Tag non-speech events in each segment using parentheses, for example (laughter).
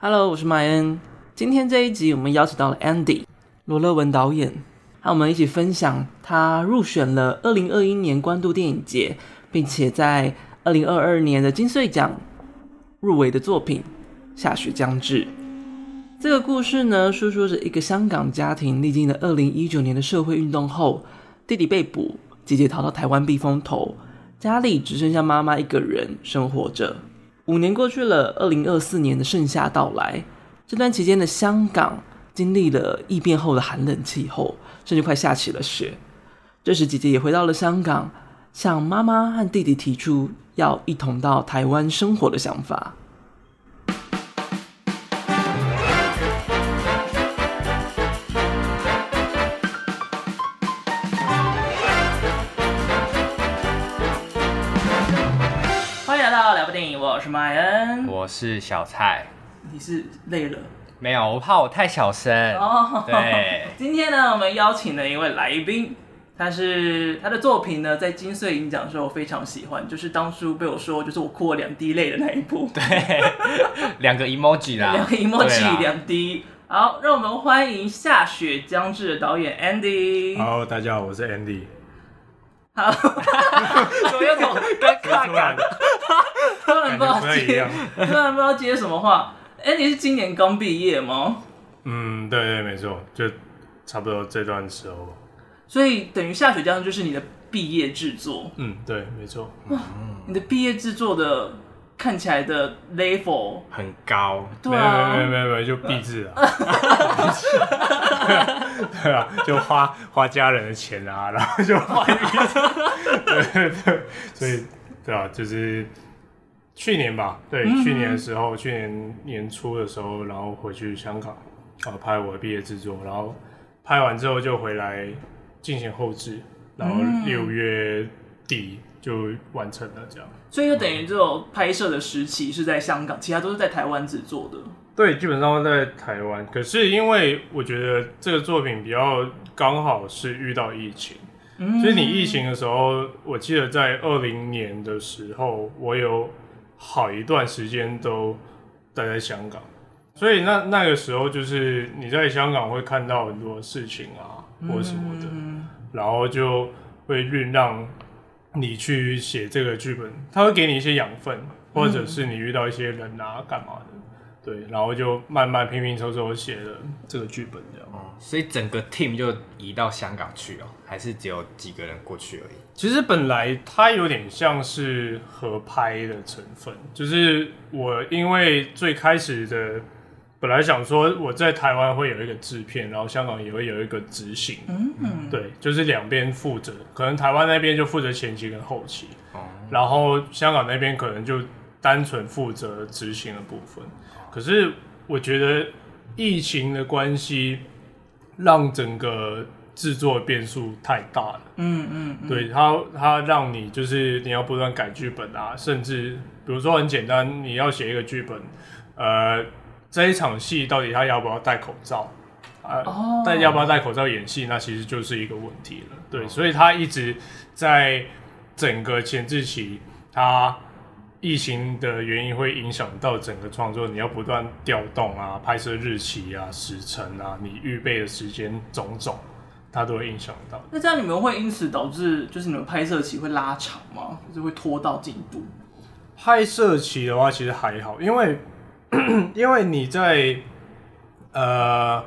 Hello，我是麦恩。今天这一集我们邀请到了 Andy 罗乐文导演，和我们一起分享他入选了二零二一年关渡电影节，并且在二零二二年的金穗奖入围的作品《夏雪将至》。这个故事呢，诉说着一个香港家庭历经了二零一九年的社会运动后，弟弟被捕，姐姐逃到台湾避风头，家里只剩下妈妈一个人生活着。五年过去了，二零二四年的盛夏到来。这段期间的香港经历了异变后的寒冷气候，甚至快下起了雪。这时，姐姐也回到了香港，向妈妈和弟弟提出要一同到台湾生活的想法。我是马恩，我是小蔡。你是累了？没有，我怕我太小声。哦，对。(laughs) 今天呢，我们邀请了一位来宾，他是他的作品呢，在金穗影奖的时候我非常喜欢，就是当初被我说就是我哭了两滴泪的那一部。(laughs) 对，两个 emoji 啦，(laughs) 两个 emoji，两滴。好，让我们欢迎《下雪将至》的导演 Andy。Hello，大家好，我是 Andy。好，怎么有种尴尬感？(laughs) 突然不知道接，(laughs) 突然不知道接什么话。哎、欸，你是今年刚毕业吗？嗯，对对，没错，就差不多这段时候。所以等于《下雪将》就是你的毕业制作。嗯，对，没错。哇，你的毕业制作的看起来的 level 很高。对啊，没有没有没有，就毕制啊。(laughs) 对啊，就花花家人的钱啊，然后就花一笔。对对对，所以对啊，就是。去年吧，对，嗯、去年的时候，去年年初的时候，然后回去香港，啊，拍我的毕业制作，然后拍完之后就回来进行后置，然后六月底就完成了这样。所以就等于这种拍摄的时期是在香港，其他都是在台湾制作的。对，基本上都在台湾。可是因为我觉得这个作品比较刚好是遇到疫情，嗯、所以你疫情的时候，我记得在二零年的时候，我有。好一段时间都待在香港，所以那那个时候就是你在香港会看到很多事情啊，或什么的，嗯、然后就会酝酿你去写这个剧本，他会给你一些养分，或者是你遇到一些人啊，干嘛的。对，然后就慢慢拼拼凑凑写了这个剧本，这样。哦，所以整个 team 就移到香港去了，还是只有几个人过去而已？其实本来它有点像是合拍的成分，就是我因为最开始的本来想说我在台湾会有一个制片，然后香港也会有一个执行，嗯嗯，对，就是两边负责，可能台湾那边就负责前期跟后期，哦，然后香港那边可能就单纯负责执行的部分。可是我觉得疫情的关系，让整个制作变数太大了。嗯嗯，嗯对，它它让你就是你要不断改剧本啊，甚至比如说很简单，你要写一个剧本，呃，这一场戏到底他要不要戴口罩啊？但、呃哦、要不要戴口罩演戏，那其实就是一个问题了。对，所以他一直在整个前置期，他。疫情的原因会影响到整个创作，你要不断调动啊，拍摄日期啊、时辰啊，你预备的时间种种，它都会影响到。那这样你们会因此导致就是你们拍摄期会拉长吗？就是会拖到进度？拍摄期的话，其实还好，因为 (clears throat) 因为你在呃，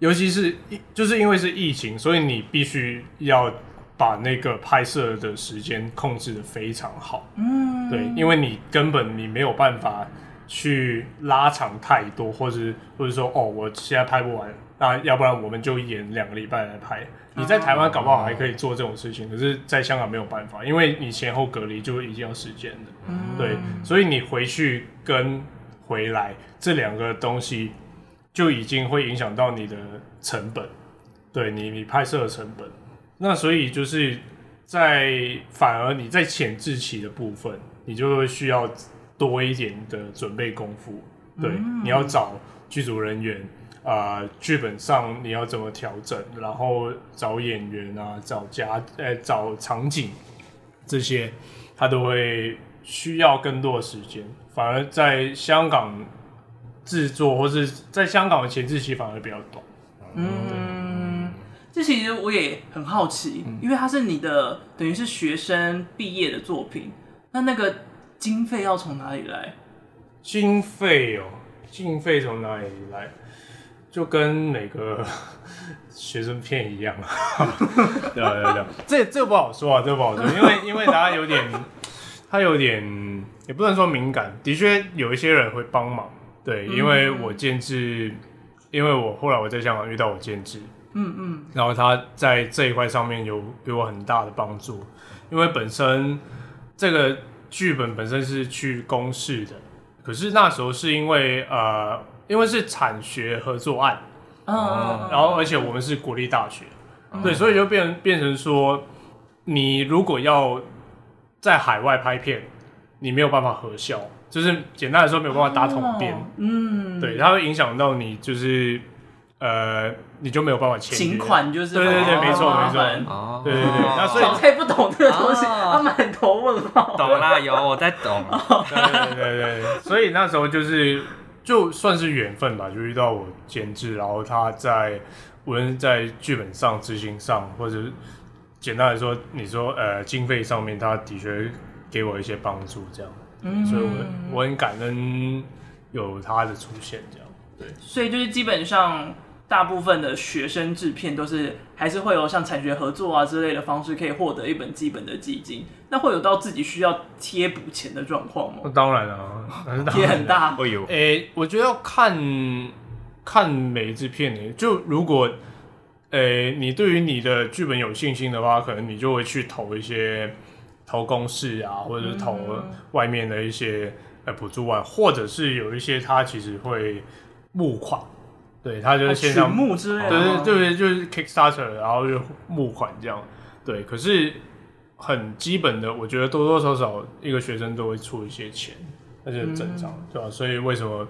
尤其是就是因为是疫情，所以你必须要。把那个拍摄的时间控制的非常好，嗯，对，因为你根本你没有办法去拉长太多，或者或者说哦，我现在拍不完，那要不然我们就演两个礼拜来拍。你在台湾搞不好还可以做这种事情，可是在香港没有办法，因为你前后隔离就已经要时间了，嗯，对，所以你回去跟回来这两个东西就已经会影响到你的成本，对你你拍摄的成本。那所以就是在反而你在前置期的部分，你就会需要多一点的准备功夫。对，嗯、你要找剧组人员啊，剧、呃、本上你要怎么调整，然后找演员啊，找家呃、欸、找场景这些，他都会需要更多的时间。反而在香港制作，或是在香港的前置期反而比较短。嗯，这其实我也很好奇，嗯、因为它是你的等于是学生毕业的作品，那那个经费要从哪里来？经费哦，经费从哪里来？就跟每个学生片一样啊。(laughs) 对对对，这这不好说啊，这不好说，因为因为大家有点，(laughs) 他有点也不能说敏感，的确有一些人会帮忙。对，因为我建制。因为我后来我在香港遇到我建制，嗯嗯，然后他在这一块上面有给我很大的帮助，因为本身这个剧本本身是去公示的，可是那时候是因为呃，因为是产学合作案，嗯，然后而且我们是国立大学，嗯、对，所以就变变成说，你如果要在海外拍片，你没有办法核销。就是简单来说，没有办法打统编，嗯，对，它会影响到你，就是呃，你就没有办法签约。请款就是对对对，没错没错，哦，对对对，那所以小蔡不懂这个东西，他满头问号。懂啦，有我在懂。对对对对，所以那时候就是就算是缘分吧，就遇到我监制，然后他在无论在剧本上、执行上，或者简单来说，你说呃经费上面，他的确给我一些帮助，这样。嗯，所以我我很感恩有他的出现，这样对。所以就是基本上大部分的学生制片都是还是会有像产学合作啊之类的方式可以获得一本基本的基金。那会有到自己需要贴补钱的状况吗？那当然啊，贴很大。会有。诶，我觉得要看看每一支片诶。就如果诶你对于你的剧本有信心的话，可能你就会去投一些。投公式啊，或者是投外面的一些呃补助案，或者是有一些他其实会募款，对他就是线上募之类的，对对对，就是 Kickstarter，然后就募款这样，对。可是很基本的，我觉得多多少少一个学生都会出一些钱，那就很正常，嗯、对吧？所以为什么？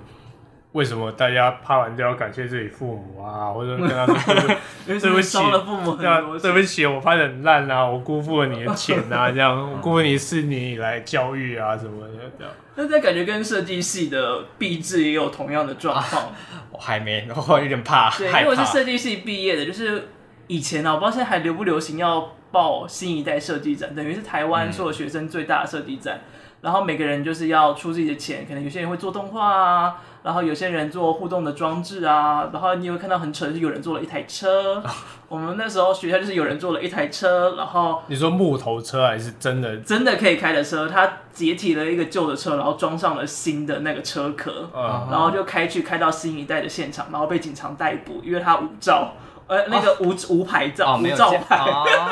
为什么大家拍完都要感谢自己父母啊，或者跟他说 (laughs) 对不起，了父母对不起，我拍的很烂啊，我辜负了你的钱啊，这样，我辜负你四年以来教育啊什么的这样。那这感觉跟设计系的毕制也有同样的状况。我还没，我有点怕。对，因为我是设计系毕业的，就是以前呢，我不知道现在还流不流行要报新一代设计展，等于是台湾所有学生最大的设计展。然后每个人就是要出自己的钱，可能有些人会做动画啊，然后有些人做互动的装置啊，然后你会看到很扯，是有人做了一台车。(laughs) 我们那时候学校就是有人做了一台车，然后你说木头车还是真的真的可以开的车？他解体了一个旧的车，然后装上了新的那个车壳，然后就开去开到新一代的现场，然后被警察逮捕，因为他无照。呃，那个无无牌照，无照牌，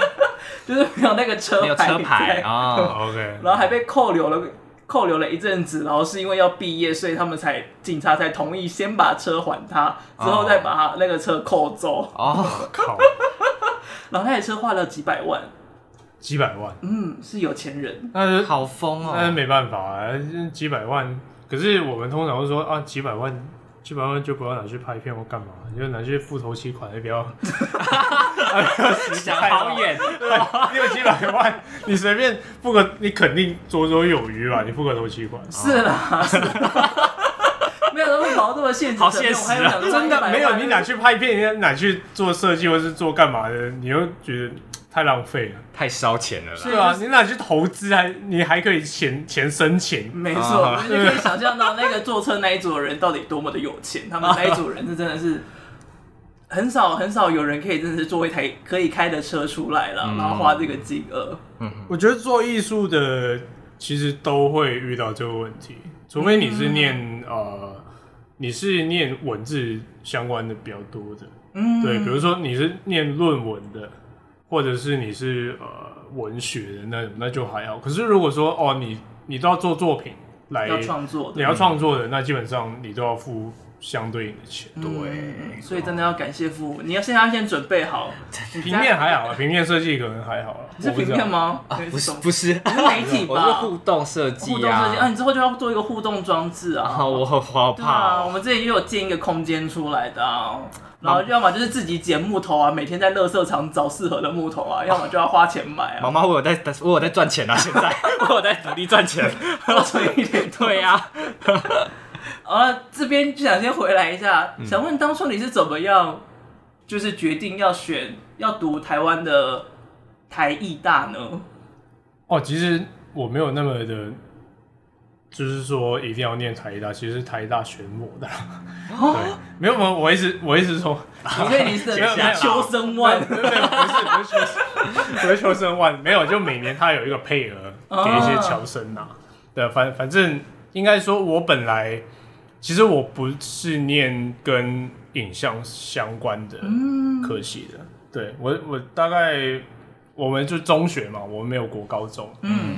(laughs) 就是没有那个车牌，车牌啊，(laughs) OK，然后还被扣留了，扣留了一阵子，然后是因为要毕业，所以他们才警察才同意先把车还他，之后再把他那个车扣走。哦，靠！(laughs) 然后那台车花了几百万，几百万，嗯，是有钱人，那是好疯哦，那是没办法啊，几百万，可是我们通常会说啊，几百万。基本上就不要拿去拍片或干嘛，你就拿去付头期款，也比较。(laughs) 想好远，你有几百万，你随便付个，你肯定绰绰有余吧？你付个头期款。是啦，是啦。没有，那么搞这么现实。好现实啊！真的没有，你拿去拍片，你拿去做设计或是做干嘛的，你又觉得。太浪费了，太烧钱了啦。是啊，你哪去投资还，你还可以钱钱生钱。没错，你就可以想象到那个坐车那一组的人到底多么的有钱。(laughs) 他们那一组人是真的是很少很少有人可以真的是坐一台可以开的车出来了，然后花这个金额。嗯，我觉得做艺术的其实都会遇到这个问题，除非你是念呃，你是念文字相关的比较多的。嗯，对，比如说你是念论文的。或者是你是呃文学的那那就还好，可是如果说哦你你都要做作品来创作，你要创作的，那基本上你都要付相对应的钱。对，所以真的要感谢父母，你要现在先准备好。(laughs) 平面还好啊，平面设计可能还好了。你是平面吗？不是不是，(laughs) 是媒体吧？我是互动设计啊。互动设计啊，你之后就要做一个互动装置啊。我好怕。我们这里又有建一个空间出来的。然后要么就是自己捡木头啊，每天在垃圾场找适合的木头啊，要么就要花钱买啊。妈妈，我有在，我有在赚钱啊，现在 (laughs) 我有在努力赚钱，多存一点。对呀。(laughs) 好了，这边就想先回来一下，嗯、想问当初你是怎么样，就是决定要选要读台湾的台艺大呢？哦，其实我没有那么的。就是说一定要念台大，其实是台大选我的。(laughs) 哦、对，没有没有，我一直我一直说，因为你是 (laughs) 秋生万，不是不是 (laughs) 不是求生万，没有，就每年他有一个配额给一些侨生呐。对，反反正应该说，我本来其实我不是念跟影像相关的科系的。对我我大概我们就中学嘛，我们没有国高中。嗯。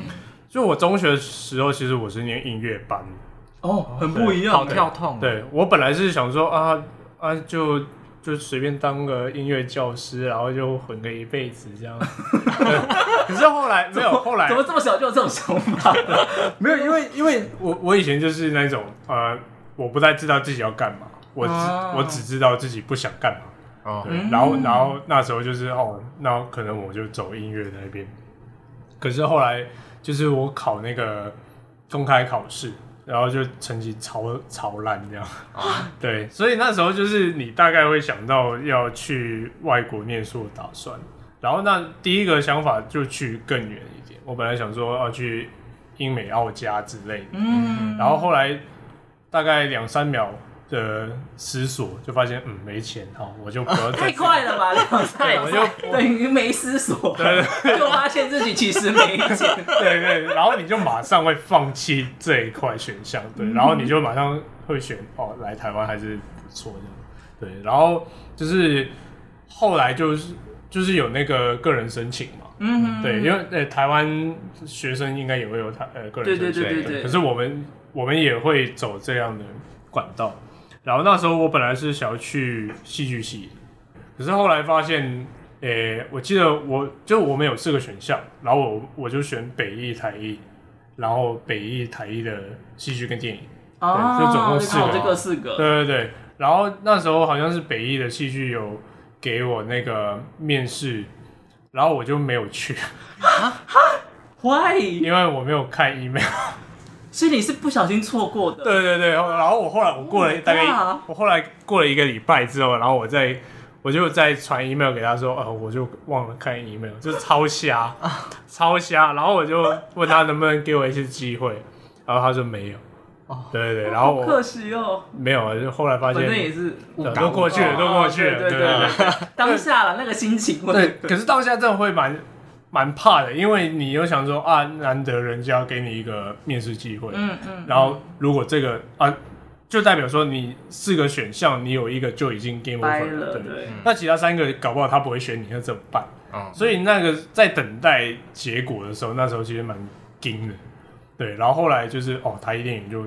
就我中学的时候，其实我是念音乐班，哦，很不一样，好跳痛。对，我本来是想说啊啊，就就随便当个音乐教师，然后就混个一辈子这样。(laughs) 可是后来没有，后来怎么这么小就有这种想法？(laughs) 没有，因为因为我我以前就是那种呃，我不太知道自己要干嘛，我只、啊、我只知道自己不想干嘛。哦，对，然后然后那时候就是哦，那可能我就走音乐那边。可是后来。就是我考那个公开考试，然后就成绩超超烂这样，啊、(laughs) 对，所以那时候就是你大概会想到要去外国念书的打算，然后那第一个想法就去更远一点，我本来想说要去英美澳加之类的，嗯，然后后来大概两三秒。的思索就发现，嗯，没钱哈，我就不要 (laughs) 太快了吧，两三秒，我就等于没思索，对，就发现自己其实没钱，(laughs) 对对，然后你就马上会放弃这一块选项，对，然后你就马上会选哦，来台湾还是不错的，对，然后就是后来就是就是有那个个人申请嘛，嗯，对，因为呃台湾学生应该也会有台呃个人申请，对对对对，可是我们我们也会走这样的管道。然后那时候我本来是想要去戏剧系，可是后来发现，诶、欸，我记得我就我们有四个选项，然后我我就选北艺、台艺，然后北艺、台艺的戏剧跟电影，啊，就总共四个，这个四个，对对对。然后那时候好像是北艺的戏剧有给我那个面试，然后我就没有去，哈哈，Why？因为我没有看 email。所以你是不小心错过的。对对对，然后我后来我过了大概我后来过了一个礼拜之后，然后我再我就再传 email 给他说，呃，我就忘了看 email，就是超瞎，(laughs) 超瞎。然后我就问他能不能给我一次机会，然后他说没有。哦，对对对，然后我可惜哦，没有，就后来发现那也是都过去了，都过去了，对对对，(laughs) 当下了那个心情，对，可是当下真的会蛮。蛮怕的，因为你又想说啊，难得人家给你一个面试机会，嗯嗯，然后如果这个啊，就代表说你四个选项，你有一个就已经 game over 了，对，对，那其他三个搞不好他不会选你，那怎么办？哦，所以那个在等待结果的时候，那时候其实蛮惊的，对，然后后来就是哦，台艺电影就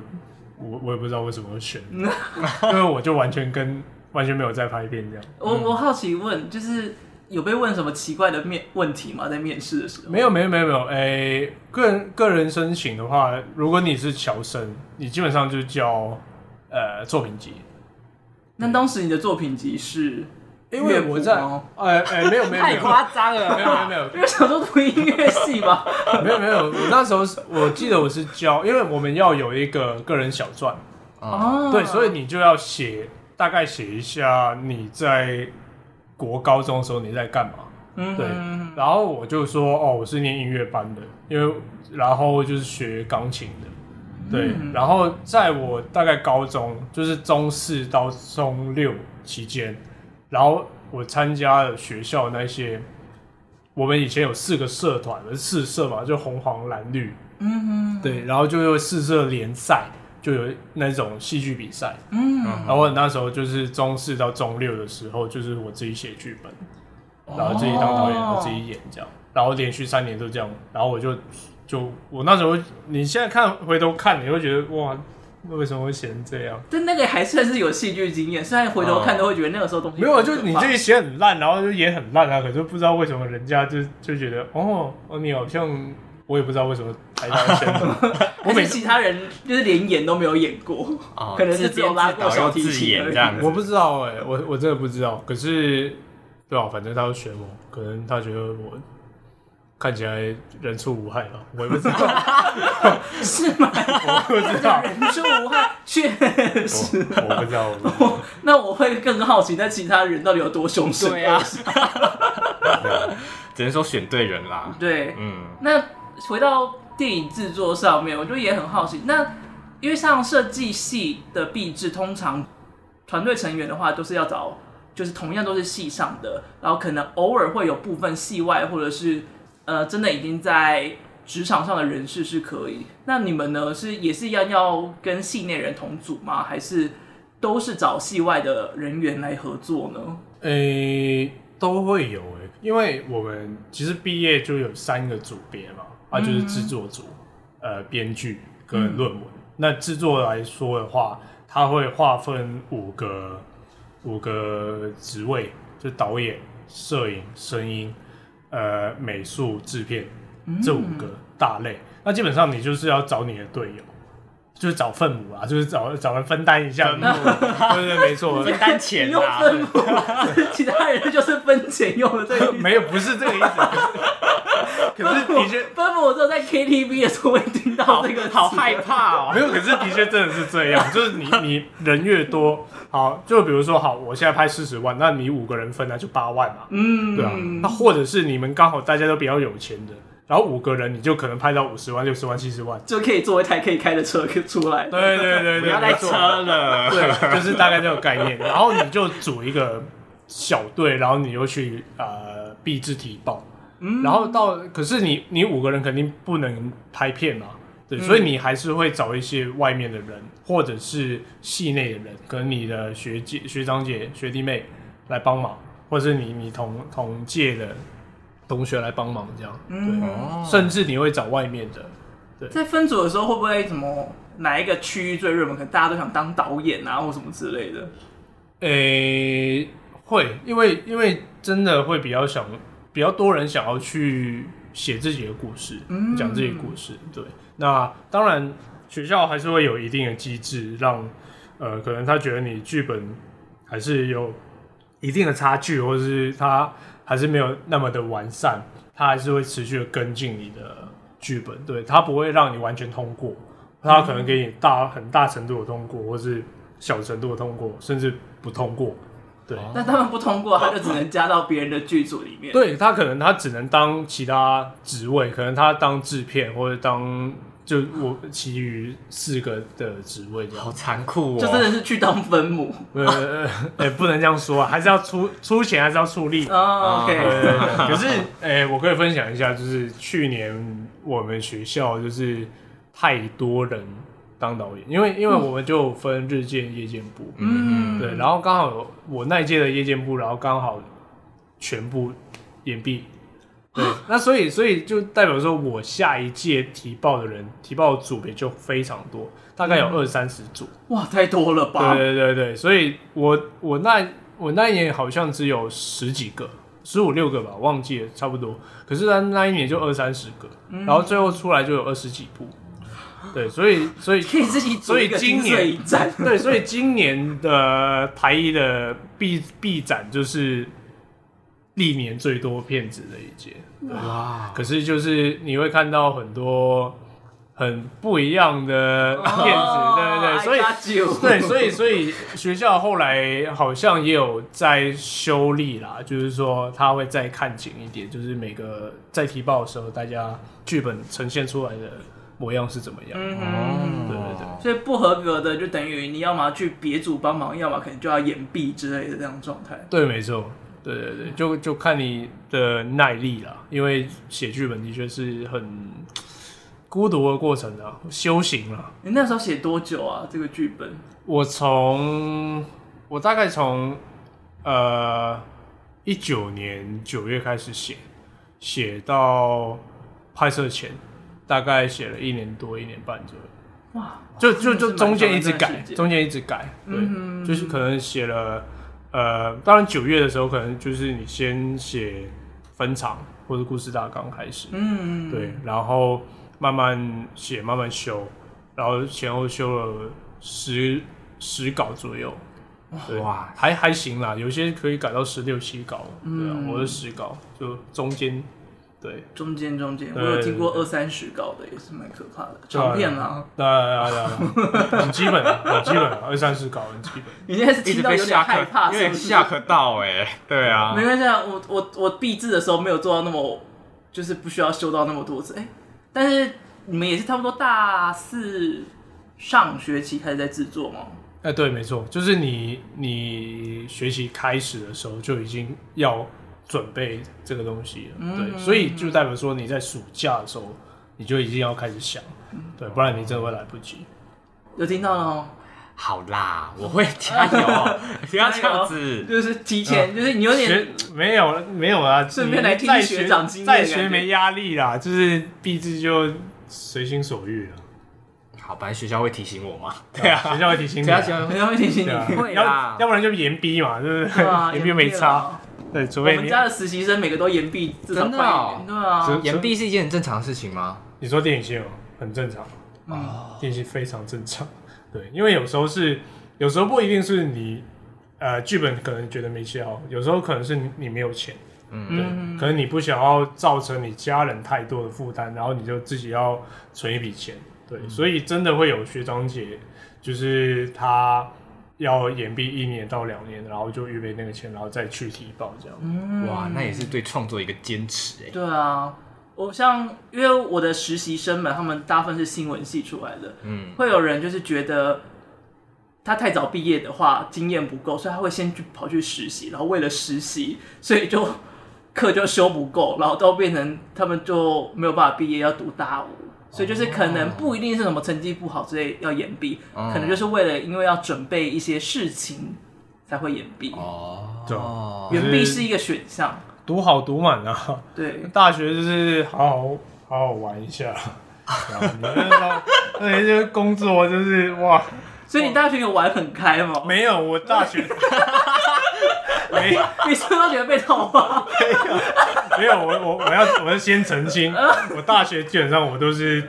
我我也不知道为什么会选，(laughs) 因为我就完全跟完全没有在拍片这样。我我好奇问就是。有被问什么奇怪的面问题吗？在面试的时候？没有，没有，没有，没有。诶，个人个人申请的话，如果你是侨生，你基本上就交呃作品集。那当时你的作品集是？因为我在，哎哎，没有，没有，(laughs) 太夸张了，没有，没有，没有。因为想说读音乐系嘛，(laughs) 没有，没有。我那时候是，我记得我是教，因为我们要有一个个人小传哦，对，所以你就要写，大概写一下你在。国高中的时候你在干嘛？嗯，对，然后我就说哦，我是念音乐班的，因为然后就是学钢琴的，对，嗯、然后在我大概高中就是中四到中六期间，然后我参加了学校那些，我们以前有四个社团，四社嘛，就红黄蓝绿，嗯哼，对，然后就有四社联赛。就有那种戏剧比赛，嗯，然后我那时候就是中四到中六的时候，就是我自己写剧本，然后自己当导演，我自己演这样，然后连续三年都这样，然后我就就我那时候，你现在看回头看，你会觉得哇，为什么会写成这样？但那个还算是有戏剧经验，虽然回头看都会觉得那个时候东西没有，就你自己写很烂，然后就演很烂啊，可是不知道为什么人家就就觉得哦哦，你好像。我也不知道为什么我每 (laughs) 其他人就是连演都没有演过，哦、可能是只有拉过小提琴这样。我不知道哎、欸，我我真的不知道。可是，对啊，反正他选我，可能他觉得我看起来人畜无害吧？我也不知道，(laughs) 是吗？我不知道，人畜无害，确实我，我不知道。那我会更好奇，那其他人到底有多凶神？对啊，(laughs) 只能说选对人啦。对，嗯，那回到电影制作上面，我就也很好奇。那因为像设计系的毕制，通常团队成员的话，都是要找，就是同样都是系上的，然后可能偶尔会有部分系外或者是。呃，真的已经在职场上的人士是可以。那你们呢？是也是一样要跟系内人同组吗？还是都是找系外的人员来合作呢？诶、都会有诶，因为我们其实毕业就有三个组别嘛，啊，就是制作组、嗯、呃编剧跟论文。嗯、那制作来说的话，它会划分五个五个职位，就导演、摄影、声音。呃，美术、制片这五个大类，嗯、那基本上你就是要找你的队友，就是找分母啊，就是找找人分担一下，对 (laughs) 对对，没错，分担钱啊，分母 (laughs) 其他人就是分钱用的，这个没有，不是这个意思。(laughs) 可是的确，分母我只有在 KTV 的时候会听到这个，好害怕哦。没有，可是的确真的是这样，就是你你人越多。好，就比如说，好，我现在拍四十万，那你五个人分那就八万嘛，嗯，对啊，那或者是你们刚好大家都比较有钱的，然后五个人你就可能拍到五十万、六十万、七十万，就可以做一台可以开的车出来。对对对对，不要再车了，对，就是大概这个概念。然后你就组一个小队，然后你又去呃毕制提报，嗯，然后到可是你你五个人肯定不能拍片嘛。对，所以你还是会找一些外面的人，嗯、或者是系内的人，跟你的学姐、学长姐、学弟妹来帮忙，或者是你你同同届的同学来帮忙，这样。嗯、对，哦、甚至你会找外面的。对，在分组的时候，会不会什么哪一个区域最热门？可能大家都想当导演啊，或什么之类的。诶、欸，会，因为因为真的会比较想，比较多人想要去写自己的故事，讲、嗯、自己的故事，对。那当然，学校还是会有一定的机制，让呃，可能他觉得你剧本还是有一定的差距，或者是他还是没有那么的完善，他还是会持续的跟进你的剧本，对，他不会让你完全通过，他可能给你大很大程度的通过，或是小程度的通过，甚至不通过。对，那他们不通过，他就只能加到别人的剧组里面。对，他可能他只能当其他职位，可能他当制片或者当。就我其余四个的职位，好残酷哦！就真的是去当分母，(laughs) 呃，也不能这样说啊，还是要出出钱，还是要出力。哦，OK。可是，哎，我可以分享一下，就是去年我们学校就是太多人当导演，因为因为我们就分日间、夜间部，嗯，对，然后刚好我那一届的夜间部，然后刚好全部延毕。对，(laughs) 那所以所以就代表说，我下一届提报的人，提报的组别就非常多，大概有二三十组。哇，太多了吧？对对对对，所以我我那我那一年好像只有十几个，十五六个吧，忘记了，差不多。可是他那一年就二三十个，然后最后出来就有二十几部。对，所以所以 (laughs) 可以自己组一个精髓一战。对，所以今年的台一的毕毕展就是。历年最多骗子的一届，哇！可是就是你会看到很多很不一样的骗子，哦、对对对，所以对，所以所以学校后来好像也有在修例啦，就是说他会再看紧一点，就是每个在提报的时候，大家剧本呈现出来的模样是怎么样？嗯哼，对对对，所以不合格的就等于你要么去别组帮忙，要么可能就要掩蔽之类的这样状态。对，没错。对对对，就就看你的耐力啦，因为写剧本的确是很孤独的过程啊，修行啦。你那时候写多久啊？这个剧本？我从我大概从呃一九年九月开始写，写到拍摄前，大概写了一年多一年半左右。哇！就就就中间一直改，中间一直改，对，嗯，就是可能写了。呃，当然九月的时候，可能就是你先写分场或者故事大纲开始，嗯，对，然后慢慢写，慢慢修，然后前后修了十十稿左右，对哇，还还行啦，有些可以改到十六七稿，对啊，我是十稿就中间对，中间中间，我有听过二三十稿的，也是蛮可怕的。长片啊，对啊对啊很基本啊，很基本啊，二三十稿很基本。你现在是听到有点害怕，有点是不是下课到哎，对啊没，关系啊，我我我毕字的时候没有做到那么，就是不需要修到那么多次。哎、但是你们也是差不多大四上学期开始在制作吗？哎，对，没错，就是你你学习开始的时候就已经要准备这个东西了，嗯对，所以就代表说你在暑假的时候你就已经要开始想，对，不然你真的会来不及。有听到了哦，好啦，我会加油，(laughs) 不要这样子。就是提前，就是你有点学没有没有啊，顺便来听在学长经验的在感觉学没压力啦，就是毕制就随心所欲了。好，反正学校会提醒我嘛。对啊，学校会提醒你啊，不要加油没有会提醒你。会啦要要不然就延逼嘛，就是 (laughs) 延毕没差。啊。对，除我非你们家的实习生每个都延毕至少真的半哦。年，对啊。是，延毕是一件很正常的事情吗？你说电影系哦，很正常。嗯，电影系非常正常。(laughs) 对，因为有时候是，有时候不一定是你，呃，剧本可能觉得没写好，有时候可能是你你没有钱，嗯，对，嗯。可能你不想要造成你家人太多的负担，然后你就自己要存一笔钱，对，所以真的会有学长姐，就是他要延毕一年到两年，然后就预备那个钱，然后再去提报这样。嗯哇，那也是对创作一个坚持哎。对啊，我像因为我的实习生们，他们大部分是新闻系出来的，嗯，会有人就是觉得他太早毕业的话，经验不够，所以他会先去跑去实习，然后为了实习，所以就课就修不够，然后都变成他们就没有办法毕业，要读大五。所以就是可能不一定是什么成绩不好之类要延毕，哦可能就是为了因为要准备一些事情才会延毕。哦，对延毕是一个选项，读好读满啊，对，大学就是好好好好玩一下，那些工作就是哇。所以你大学有玩很开吗？没有，我大学 (laughs) 没 (laughs) 你是不是都觉得被套话？没有，我我我要我要先澄清，(laughs) 我大学基本上我都是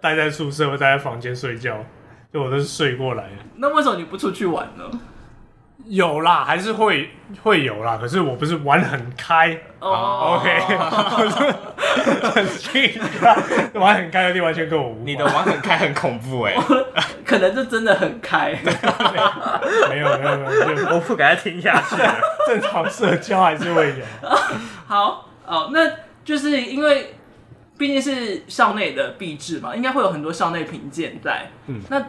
待在宿舍或待在房间睡觉，就我都是睡过来的。那为什么你不出去玩呢？有啦，还是会会有啦，可是我不是玩很开。哦 OK，很近，玩很开的地完全跟我无关。你的玩很开很恐怖哎，可能就真的很开。没有没有没有，我不敢再听下去了。正常社交还是会有。好，哦，那就是因为毕竟是校内的毕制嘛，应该会有很多校内评鉴在。嗯，那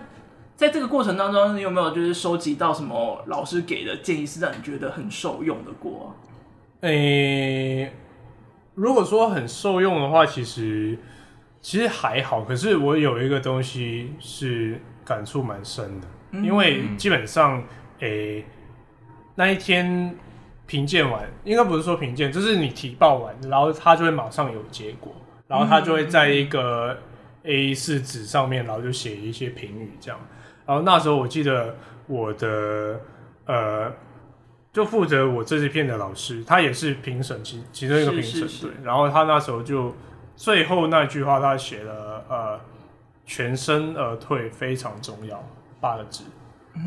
在这个过程当中，你有没有就是收集到什么老师给的建议，是让你觉得很受用的过？诶、欸，如果说很受用的话，其实其实还好。可是我有一个东西是感触蛮深的，嗯因为基本上，诶、欸，那一天评鉴完，应该不是说评鉴，就是你提报完，然后他就会马上有结果，然后他就会在一个 A 四纸上面，然后就写一些评语这样。然后那时候我记得我的呃。就负责我这支片的老师，他也是评审其其中一个评审，是是是对。然后他那时候就最后那句话，他写了呃“全身而退非常重要”八个字。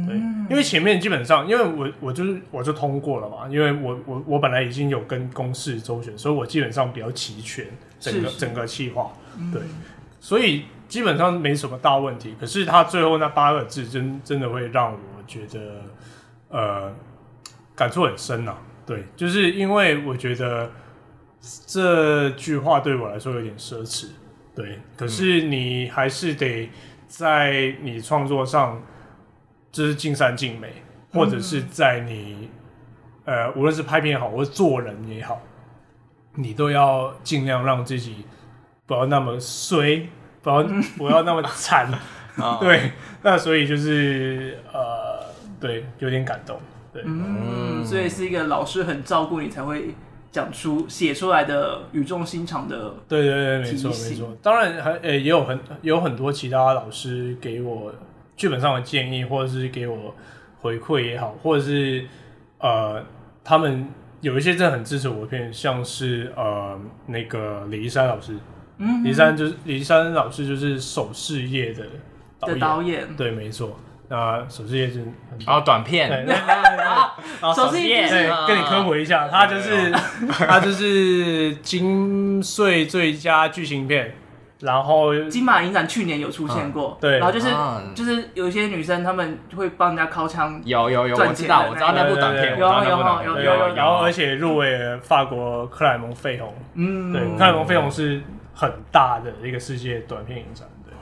对，因为前面基本上，因为我我就是我就通过了嘛，因为我我我本来已经有跟公司周旋，所以我基本上比较齐全整个整个计划，对，所以基本上没什么大问题。可是他最后那八个字真真的会让我觉得呃。感触很深呐、啊，对，就是因为我觉得这句话对我来说有点奢侈，对，可是你还是得在你创作上就是尽善尽美，或者是在你呃，无论是拍片也好，或者做人也好，你都要尽量让自己不要那么衰，不要不要那么惨，(laughs) 对，那所以就是呃，对，有点感动。对嗯，所以是一个老师很照顾你才会讲出写出来的语重心长的。对对对，没错没错。当然还呃、欸、也有很有很多其他老师给我剧本上的建议，或者是给我回馈也好，或者是呃他们有一些真的很支持我的片，像是呃那个李一山老师，嗯，李一山就是李一山老师就是首事业的导演，的导演。对，没错。那首饰业是很然后短片，对，那 (laughs) 那那手撕夜市对，跟你科普一下，他就是 (laughs) 他就是金穗最佳剧情片，然后金马影展去年有出现过，对。然后就是嗯就是有一些女生她们会帮人家敲枪，有有有，赚我知道，钱的我知道那部短片，我知有道那部有短片。有对有有。然后而且入围了法国克莱蒙费红，嗯，对，克莱蒙费红是很大的一个世界短片影展，对，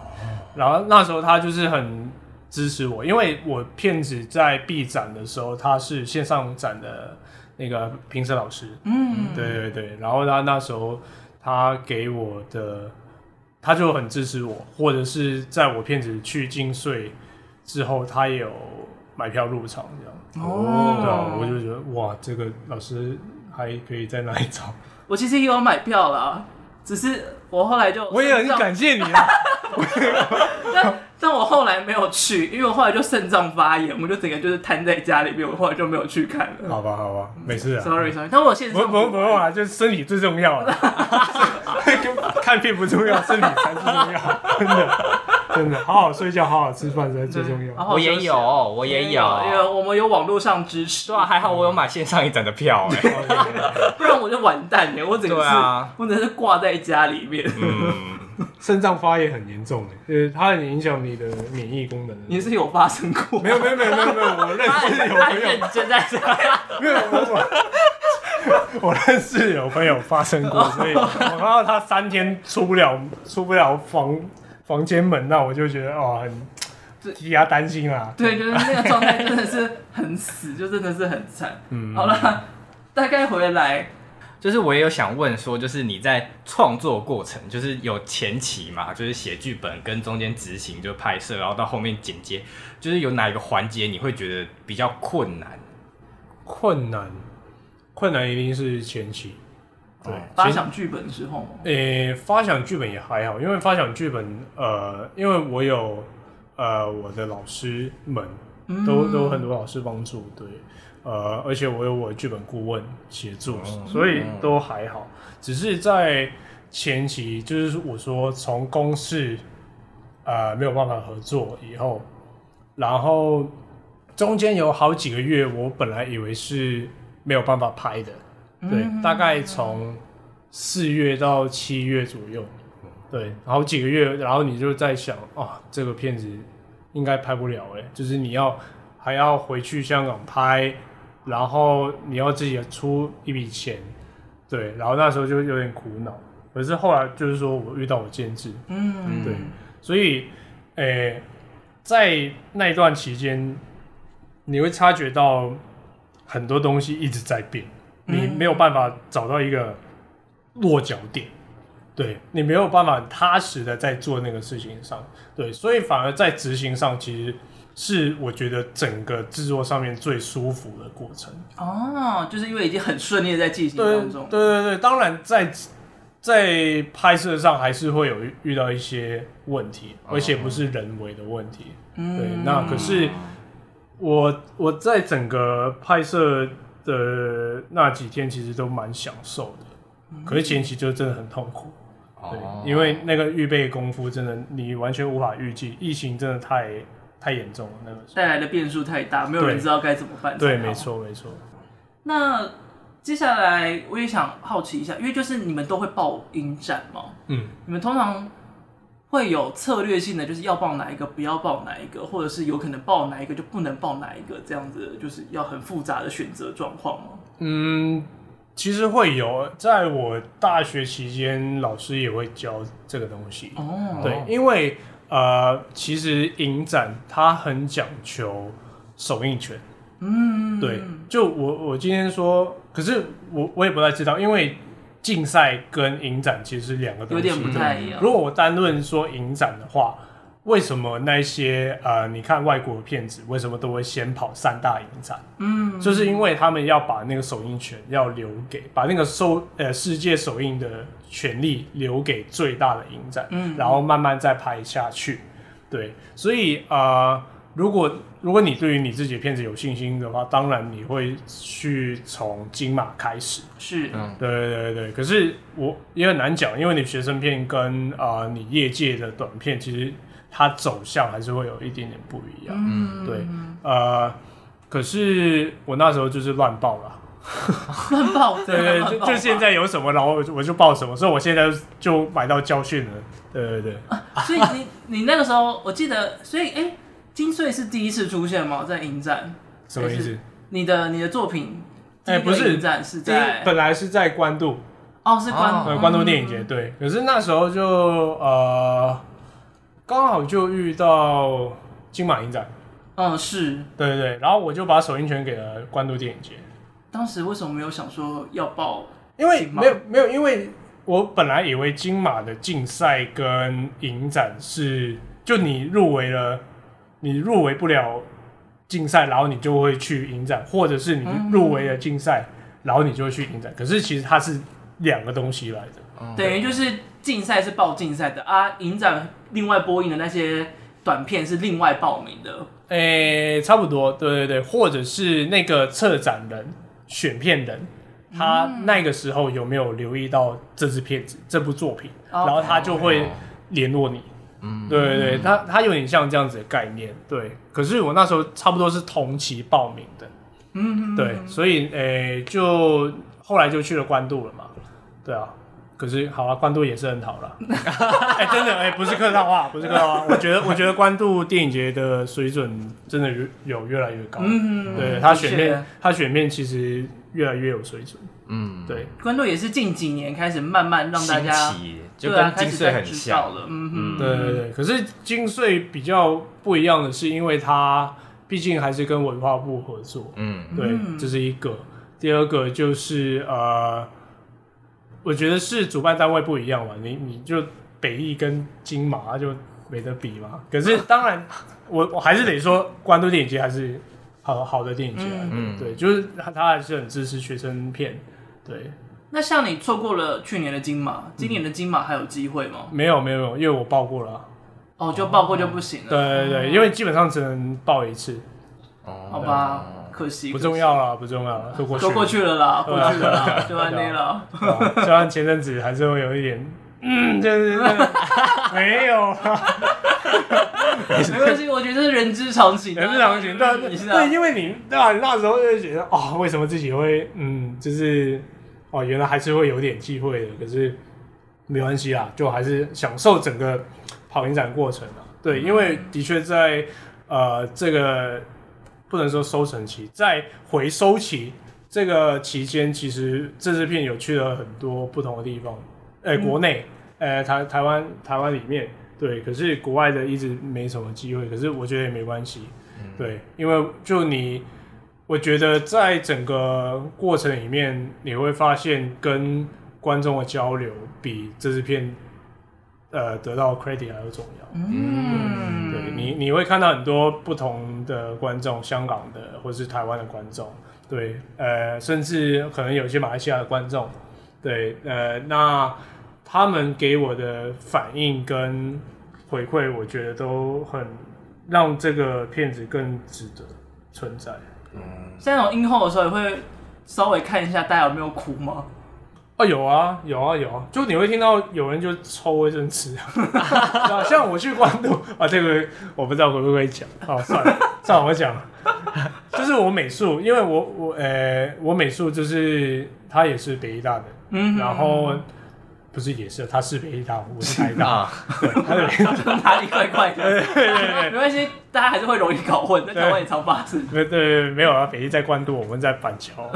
然后那时候他就是很支持我，因为我片子在 B 展的时候，他是线上展的那个评审老师，嗯，对对对，然后他那时候他给我的，他就很支持我，或者是在我片子去金穗之后，他也有买票入场这样。哦。对啊，我就觉得哇，这个老师还可以在哪里找？(laughs) 我其实也有买票啦，只是我后来就我也很感谢你啊。(laughs) 但但我后来没有去，因为我后来就肾脏发炎，我就整个就是瘫在家里面，我后来就没有去看了。好吧，好吧，没事啊。Sorry Sorry，但我现在不不用不用啊，就是身体最重要了。(laughs) 看片不重要，身体才是重要，真的 (laughs) 真的，好好睡觉，好好吃饭才是最重要。我也有，我也有，因为我们有网络上支持，对啊，还好我有买线上一展的票，哎，(laughs) 不然我就完蛋了，我整个是，我整个是挂在家里面。嗯，肾脏发炎很严重的，就是它很影响你的免疫功能。你是有发生过？没有没有没有没有没有，我认识有朋友认真在这样。没有 (laughs) 我认识有朋友发生过，所以我看到他三天出不了出不了房房间门，那我就觉得哦很替他担心啦。对，就是那个状态真的是很死，就真的是很惨。嗯好了，大概回来，就是我也有想问说，就是你在创作过程，就是有前期嘛，就是写剧本跟中间执行就拍摄，然后到后面剪接，就是有哪一个环节你会觉得比较困难？困难困难一定是前期，对，发前想剧本之后，诶、欸发想剧本也还好，因为发想剧本，呃，因为我有呃我的老师们都、都有很多老师帮助，对，呃，而且我有我的剧本顾问协助，所以都还好。只是在前期，就是我说从公视呃没有办法合作以后，然后中间有好几个月，我本来以为是没有办法拍的，对，大概从四月到七月左右，对，好几个月，然后你就在想啊，这个片子应该拍不了哎，就是你要还要回去香港拍，然后你要自己出一笔钱，对，然后那时候就有点苦恼。可是后来就是说我遇到我监制，嗯，对，所以，诶、在那一段期间，你会察觉到很多东西一直在变，你没有办法找到一个落脚点，对，你没有办法踏实的在做那个事情上，对，所以反而在执行上，其实是我觉得整个制作上面最舒服的过程。哦，就是因为已经很顺利的在进行对当中，对对对，当然在在拍摄上还是会有遇遇到一些问题，而且不是人为的问题。嗯对，那可是我我在整个拍摄的那几天，其实都蛮享受的。可是前期就真的很痛苦，对，哦因为那个预备功夫真的你完全无法预计，疫情真的太太严重了，那个时候。带来的变数太大，没有人知道该怎么办。对，没。错没错。那接下来我也想好奇一下，因为就是你们都会报影展嘛，嗯，你们通常会有策略性的，就是要报哪一个，不要报哪一个，或者是有可能报哪一个就不能报哪一个，这样子就是要很复杂的选择状况吗？嗯，其实会有，在我大学期间，老师也会教这个东西。哦，对，因为呃，其实影展它很讲求首映权。嗯，对，就我我今天说，可是我我也不太知道，因为竞赛跟影展其实是两个东西，有点不太一样。如果我单论说影展的话，为什么那些呃，你看外国的片子，为什么都会先跑三大影展？嗯，就是因为他们要把那个首映权要留给，把那个收呃世界首映的权利留给最大的影展，嗯然后慢慢再拍下去。对，所以呃，如果如果你对于你自己的片子有信心的话，当然你会去从金马开始。是，嗯对对对对，可是我也很难讲，因为你学生片跟啊、呃、你业界的短片其实它走向还是会有一点点不一样。嗯，对，呃，可是我那时候就是乱报了。乱报，(laughs) 对对，就就现在有什么，然后我就报什么，所以我现在就买到教训了。对对对，啊、所以你你那个时候，我记得，所以哎，金穗是第一次出现吗？在影展？什么意思？你的你的作品？哎，不是，影展是在本来是在关渡。哦，是关呃关渡电影节。对，可是那时候就呃，刚好就遇到金马影展。嗯，是对对对，然后我就把首映权给了关渡电影节。当时为什么没有想说要报？因为没有没有，因为我本来以为金马的竞赛跟影展是，就你入围了，你入围不了竞赛，然后你就会去影展，或者是你入围了竞赛，嗯、然后你就会去影展。可是其实它是两个东西来的，等于就是竞赛是报竞赛的啊，影展另外播映的那些短片是另外报名的。诶、欸，差不多，对对对，或者是那个策展人。选片人，他那个时候有没有留意到这支片子、这部作品，然后他就会联络你。嗯，对对对，他他有点像这样子的概念。对，可是我那时候差不多是同期报名的。嗯，对，所以诶、欸，就后来就去了关渡了嘛。对啊，可是好啊，关渡也是很好了。哎、欸，真的哎、欸，不是客套话，不是客套话。我觉得 (laughs) 我觉得关渡电影节的水准真的有有越来越高。嗯，对他选片，他选片其实越来越有水准。嗯，对，关渡也是近几年开始慢慢让大家就跟金穗很像了。嗯嗯，对对对。可是金穗比较不一样的是，因为它毕竟还是跟文化部合作。嗯，对，这是一个。第二个就是呃。我觉得是主办单位不一样嘛，你你就北艺跟金马就没得比嘛。可是当然，我 (laughs) 我还是得说，关渡电影节还是好好的电影节，嗯，对，就是他他还是很支持学生片，对。那像你错过了去年的金马，今年的金马还有机会吗？没有没有，因为我报过了。哦，就报过就不行了。对对对，因为基本上只能报一次。哦，好吧。可惜不重要了，不重要了，都过去都过去了啦，过去了啦，就 (laughs) 完那了。虽然前阵子还是会有一点，嗯，就是没有，(laughs) 没关系，我觉得这是人之常情，人之常情。对对，因为你对吧？那时候就会觉得，哦，为什么自己会，嗯，就是哦，原来还是会有点机会的。可是没关系啦，就还是享受整个跑影展过程啊。对，因为的确在呃这个。不能说收成期，在回收期这个期间，其实这支片有去了很多不同的地方。呃、欸，国内，呃、欸，台台湾台湾里面，对，可是国外的一直没什么机会。可是我觉得也没关系，对，因为就你，我觉得在整个过程里面，你会发现跟观众的交流比这支片。呃，得到 credit 还要重要。嗯，对你，你会看到很多不同的观众，香港的或是台湾的观众，对，呃，甚至可能有些马来西亚的观众，对，呃，那他们给我的反应跟回馈，我觉得都很让这个片子更值得存在。嗯，像那种映后的时候，也会稍微看一下大家有没有哭吗？哦，有啊，有啊，有啊，就你会听到有人就抽卫生纸。啊，像我去关渡啊，这个我不知道会不会讲，好，算了，(laughs) 算了，我讲，就是我美术，因为我我呃、欸，我美术就是他也是北艺大的，嗯哼，然后。不是也是，他是北艺大，我是台大，对，他的哪里怪怪的？对对对，没关系，大家还是会容易搞混，在台湾也常发生。对对，没有啊，北一在关渡，我们在板桥。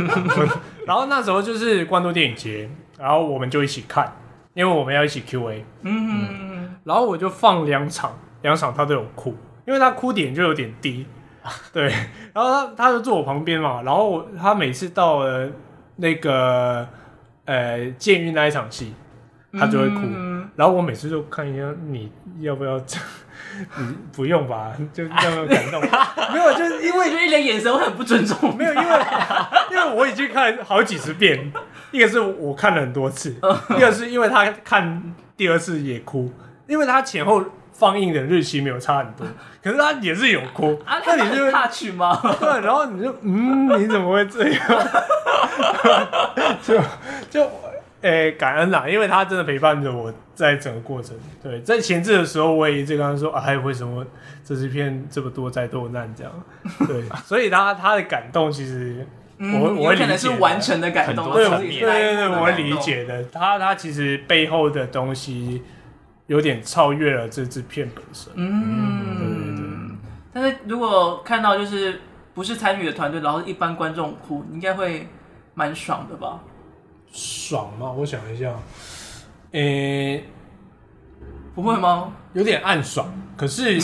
(laughs) 然后那时候就是关渡电影节，然后我们就一起看，因为我们要一起 Q&A。嗯嗯。然后我就放两场，两场他都有哭，因为他哭点就有点低。对，然后他他就坐我旁边嘛，然后他每次到了那个。呃，监狱那一场戏，他就会哭，嗯、然后我每次就看一下，你要不要这？你不用吧，就这么感动。没有，就是因为 (laughs) 就一脸眼神我很不尊重。没有，因为因为我已经看好几十遍，一个是我看了很多次，一个是因为他看第二次也哭，因为他前后放映的日期没有差很多，(laughs) 可是他也是有哭。啊，那你就 touch 吗？(laughs) 对，然后你就嗯，你怎么会这样？(laughs) 就就诶、欸，感恩啦，因为他真的陪伴着我在整个过程。对，在前置的时候，我也一直跟他说：“哎，为什么这支片这么多灾多难？”这样，对，所以他他的感动，其实我、嗯、我会理解的，是完成的感动，对对对对，我会理解的。他他其实背后的东西有点超越了这支片本身。嗯，对对对。但是如果看到就是不是参与的团队，然后一般观众哭，你应该会蛮爽的吧？爽吗？我想一下，诶、欸，不会吗？有点暗爽，可是一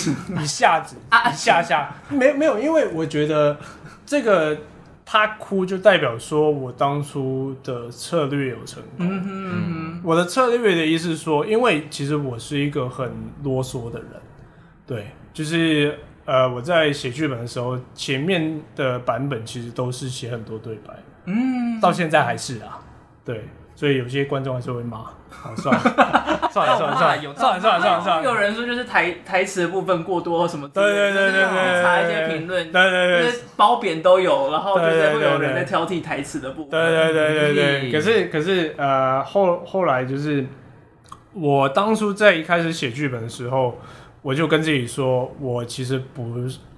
下子 (laughs) 一下下没没有，因为我觉得这个他哭就代表说我当初的策略有成功。嗯哼嗯哼，我的策略的意思是说，因为其实我是一个很啰嗦的人，对，就是呃，我在写剧本的时候，前面的版本其实都是写很多对白，嗯，到现在还是啊。对，所以有些观众还是会骂。好，(laughs) 算了，算了，算了，(laughs) 算了，有算了，算了，算了，算了。有人说就是台台词的部分过多什么，对对对对对，查一些评论，对对对，褒贬都有，然后就是会有人在挑剔台词的部分，对对对对对。可是可是呃，后后来就是我当初在一开始写剧本的时候，我就跟自己说，我其实不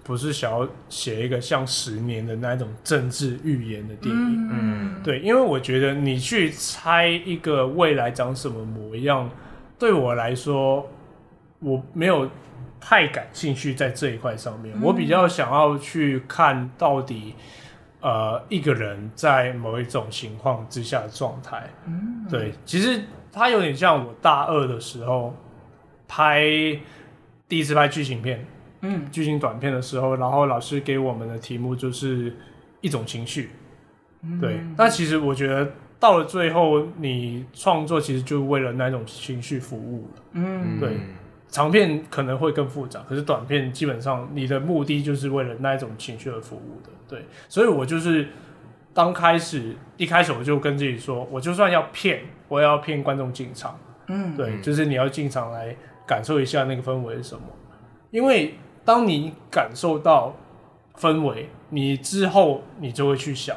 不是想要写一个像十年的那种政治预言的电影，嗯，对，因为我觉得你去猜一个未来长什么模样，对我来说，我没有太感兴趣在这一块上面。嗯，我比较想要去看到底，呃，一个人在某一种情况之下的状态。嗯，对，其实它有点像我大二的时候拍第一次拍剧情片。嗯，剧情短片的时候，然后老师给我们的题目就是一种情绪，嗯、对。那其实我觉得到了最后，你创作其实就为了那种情绪服务了。嗯，对。长片可能会更复杂，可是短片基本上你的目的就是为了那一种情绪而服务的。对，所以我就是刚开始一开始我就跟自己说，我就算要骗，我也要骗观众进场。嗯，对，就是你要进场来感受一下那个氛围是什么，因为。当你感受到氛围，你之后你就会去想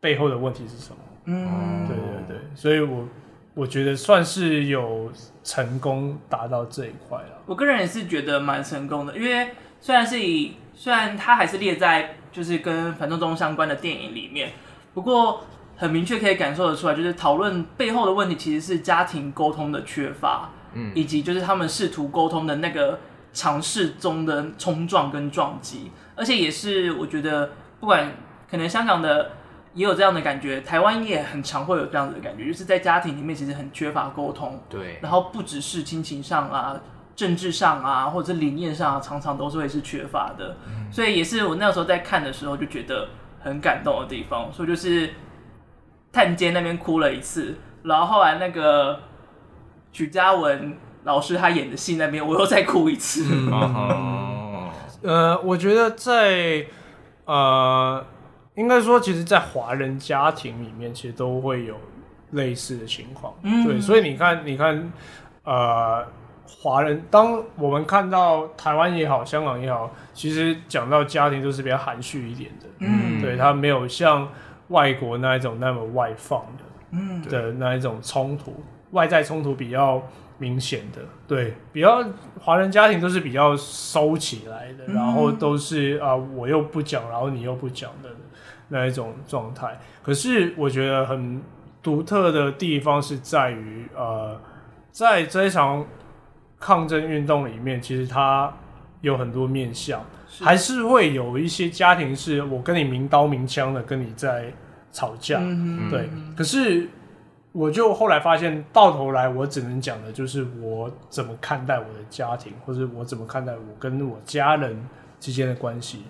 背后的问题是什么。嗯，对对对，所以我我觉得算是有成功达到这一块了。我个人也是觉得蛮成功的，因为虽然是以虽然它还是列在就是跟反送中相关的电影里面，不过很明确可以感受得出来，就是讨论背后的问题其实是家庭沟通的缺乏，嗯，以及就是他们试图沟通的那个。尝试中的冲撞跟撞击，而且也是我觉得，不管可能香港的也有这样的感觉，台湾也很常会有这样子的感觉，就是在家庭里面其实很缺乏沟通。对，然后不只是亲情上啊、政治上啊，或者是理念上啊，常常都是会是缺乏的。嗯。所以也是我那个时候在看的时候就觉得很感动的地方。所以就是探监那边哭了一次，然后后来那个许嘉文。老师他演的戏那边，我又再哭一次。(laughs) 呃，我觉得在呃，应该说，其实，在华人家庭里面，其实都会有类似的情况。嗯，对，所以你看，你看，呃，华人，当我们看到台湾也好，香港也好，其实讲到家庭都是比较含蓄一点的。嗯，对，他没有像外国那一种那么外放的，嗯，的那一种冲突，外在冲突比较。明显的，对，比较华人家庭都是比较收起来的，嗯、然后都是啊、呃，我又不讲，然后你又不讲的那一种状态。可是我觉得很独特的地方是在于，呃，在这一场抗争运动里面，其实它有很多面向，是还是会有一些家庭是我跟你明刀明枪的跟你在吵架，嗯、对，可是。我就后来发现，到头来我只能讲的就是我怎么看待我的家庭，或者我怎么看待我跟我家人之间的关系。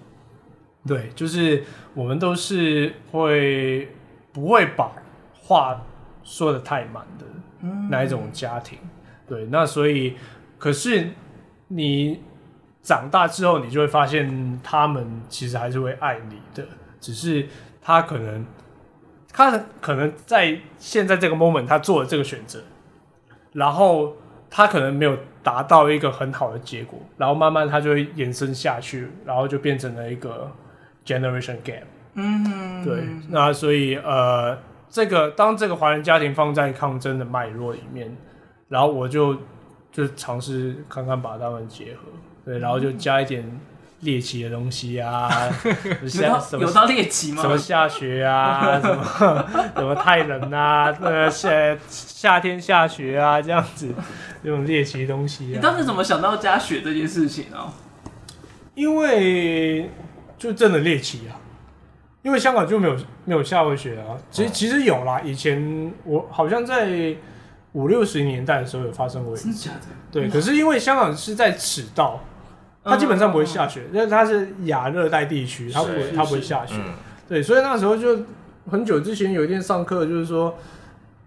对，就是我们都是会不会把话说得太满的那一种家庭。对，那所以，可是你长大之后，你就会发现他们其实还是会爱你的，只是他可能。他可能在现在这个 moment，他做了这个选择，然后他可能没有达到一个很好的结果，然后慢慢他就会延伸下去，然后就变成了一个 generation gap。嗯，对。那所以呃，这个当这个华人家庭放在抗争的脉络里面，然后我就就尝试看看把他们结合，对，然后就加一点猎奇的东西啊，(laughs) 下什么有到猎奇吗？什么下雪啊，(laughs) 什么什么太冷啊，呃夏夏天下雪啊，这样子这种猎奇的东西、啊。你当时怎么想到加雪这件事情呢、啊？因为就真的猎奇啊。因为香港就没有没有下过雪啊，其实其实有啦，以前我好像在五六十年代的时候有发生过一次，真的假的？对，可是因为香港是在赤道，它基本上不会下雪，因为它是亚热带地区，它不会它不会下雪，对，所以那时候就很久之前有一天上课就是说，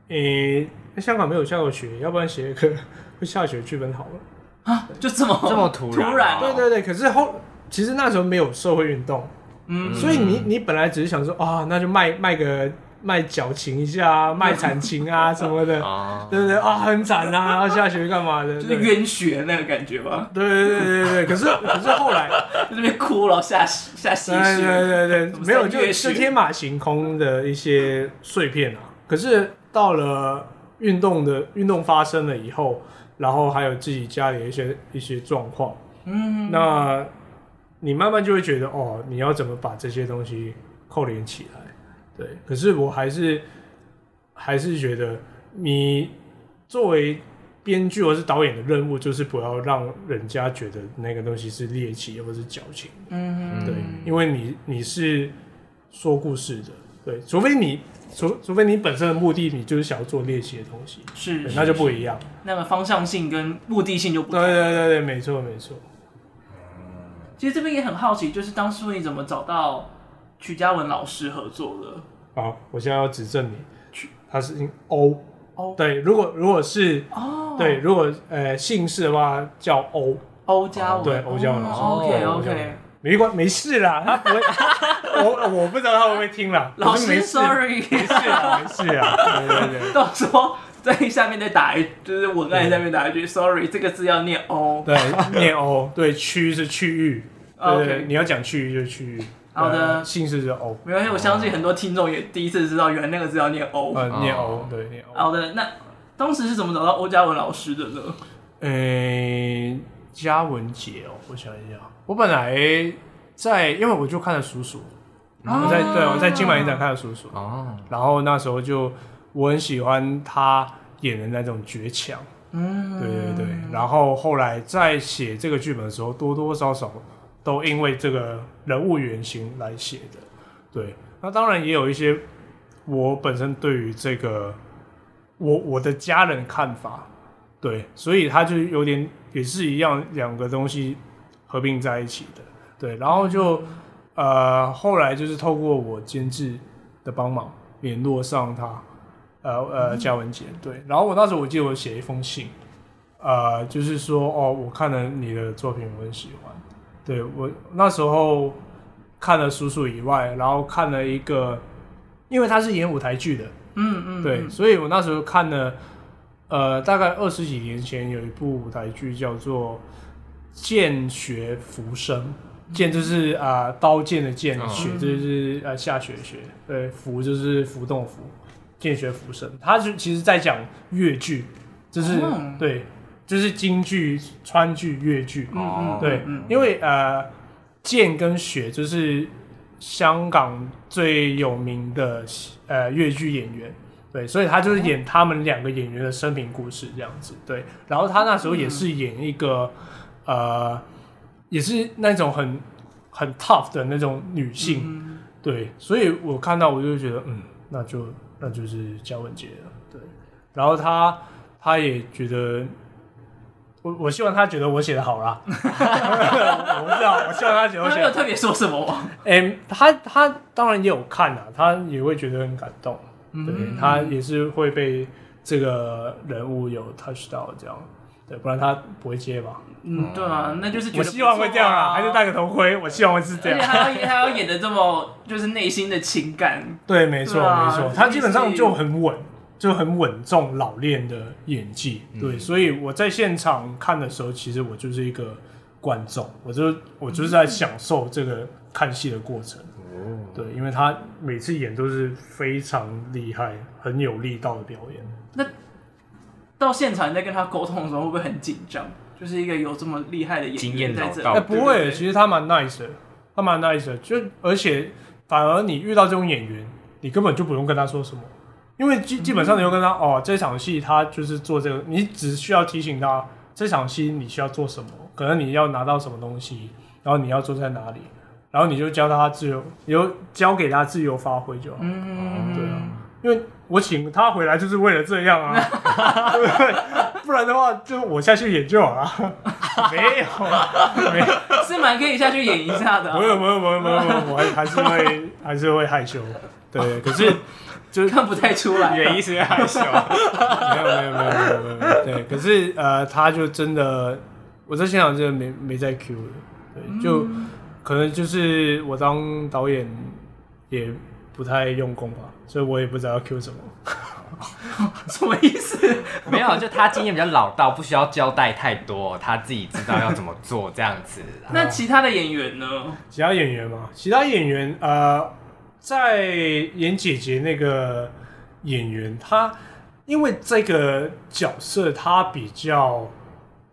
诶，香港没有下过雪，要不然写一个会下雪剧本好了啊，就这么 (laughs) 这么突然，突然，对对对，可是后其实那时候没有社会运动。嗯，所以你你本来只是想说啊，那就卖卖个卖矫情一下，(laughs) 卖惨情啊什么的，对不对啊？很惨啊，要 (laughs) 下雪干嘛的？就是冤血那个感觉吧。对对对对对，可是 (laughs) 可是后来在那边哭了，下下血。对对对对，没有就就天马行空的一些碎片啊。可是到了运动的运动发生了以后，然后还有自己家里的一些一些状况，嗯，那。你慢慢就会觉得哦，你要怎么把这些东西扣连起来？对，可是我还是还是觉得，你作为编剧或是导演的任务，就是不要让人家觉得那个东西是猎奇或是矫情。嗯，对，因为你你是说故事的，对，除非你除除非你本身的目的，你就是想要做猎奇的东西，是，那就不一样。那么方向性跟目的性就不同。对对对对，没错没错。其实这边也很好奇，就是当初你怎么找到曲嘉文老师合作的？好，我现在要指正你，曲他是姓欧欧，对，如果如果是哦，对，如果呃姓氏的话叫欧欧家文，对，欧家文老师。OK OK，没关没事啦，他不会，(laughs) 我我不知道他会不会听啦。(laughs) 老师，Sorry，没事啊，没事啊，对对对，(laughs) 到时候在下面再打一，就是文案下面打一句，Sorry，这个字要念欧，对，念欧，对，区是区域。对，你要讲区域就区域。好的，姓氏是欧。没关系，我相信很多听众也第一次知道，原来那个字要念欧。嗯，念欧，对，念欧。好的，那当时是怎么找到欧嘉文老师的呢？诶，嘉文姐哦，我想一下，我本来在，因为我就看了叔叔，我在对，我在金马影展看了叔叔。哦。然后那时候就我很喜欢他演的那种倔强。嗯。对对对。然后后来在写这个剧本的时候，多多少少。都因为这个人物原型来写的，对。那当然也有一些我本身对于这个我我的家人看法，对，所以他就有点也是一样，两个东西合并在一起的，对。然后就呃后来就是透过我监制的帮忙联络上他，呃呃嘉文姐，对。然后我那时候我记得我写一封信，呃，就是说哦，我看了你的作品，我很喜欢。对，我那时候看了叔叔以外，然后看了一个，因为他是演舞台剧的，嗯嗯，对，所以我那时候看了，呃，大概二十几年前有一部舞台剧叫做《剑学浮生》，剑就是啊、呃、刀剑的剑，雪就是呃下雪雪，对，浮就是浮动浮，剑学浮生，他就其实在讲越剧，就是、哦、对。就是京剧、川剧、粤剧，嗯嗯，对，因为呃，剑跟雪就是香港最有名的呃粤剧演员，对，所以他就是演他们两个演员的生平故事这样子，对。然后他那时候也是演一个、嗯、呃，也是那种很很 tough 的那种女性，嗯、对。所以我看到我就觉得，嗯，那就那就是姜文杰了，对。然后他他也觉得。我我希望他觉得我写的好啦，(laughs) 我不知道，我希望他觉得我写。他没有特别说什么吗？哎、欸，他他当然也有看啊，他也会觉得很感动，嗯、对，他也是会被这个人物有 touch 到这样，对，不然他不会接吧？嗯，对啊，那就是觉得、啊、我希望会这样啊，还是戴个头盔，我希望会是这样。而且他要他要演的这么就是内心的情感，对，没错、啊、没错，他基本上就很稳。就很稳重老练的演技，对，嗯、所以我在现场看的时候，其实我就是一个观众，我就我就是在享受这个看戏的过程。哦，对，因为他每次演都是非常厉害、很有力道的表演。那到现场你在跟他沟通的时候，会不会很紧张？就是一个有这么厉害的演员在这里，哎，不会，其实他蛮 nice 的，他蛮 nice 的，就而且反而你遇到这种演员，你根本就不用跟他说什么，因为基基本上你就跟他、嗯、哦，这场戏他就是做这个，你只需要提醒他这场戏你需要做什么，可能你要拿到什么东西，然后你要坐在哪里，然后你就教他自由，你就交给他自由发挥就好，嗯，对啊，因为。我请他回来就是为了这样啊，对不对？不然的话，就我下去演就好了。(laughs) 没有，没有，是蛮可以下去演一下的。没有，没有，没有，没有，我还还是会还是会害羞。对，可是就是看不太出来，演一直害羞。(laughs) 没有，没有，没有，没有，没有。对，可是呃，他就真的，我在现场真的没没在 Q 的。对，就可能就是我当导演也不太用功吧。所以我也不知道要 Q 什么，(laughs) 什么意思？(laughs) 没有，就他经验比较老道，不需要交代太多，他自己知道要怎么做这样子。那其他的演员呢？其他演员吗？其他演员呃，在演姐姐那个演员，他因为这个角色他比较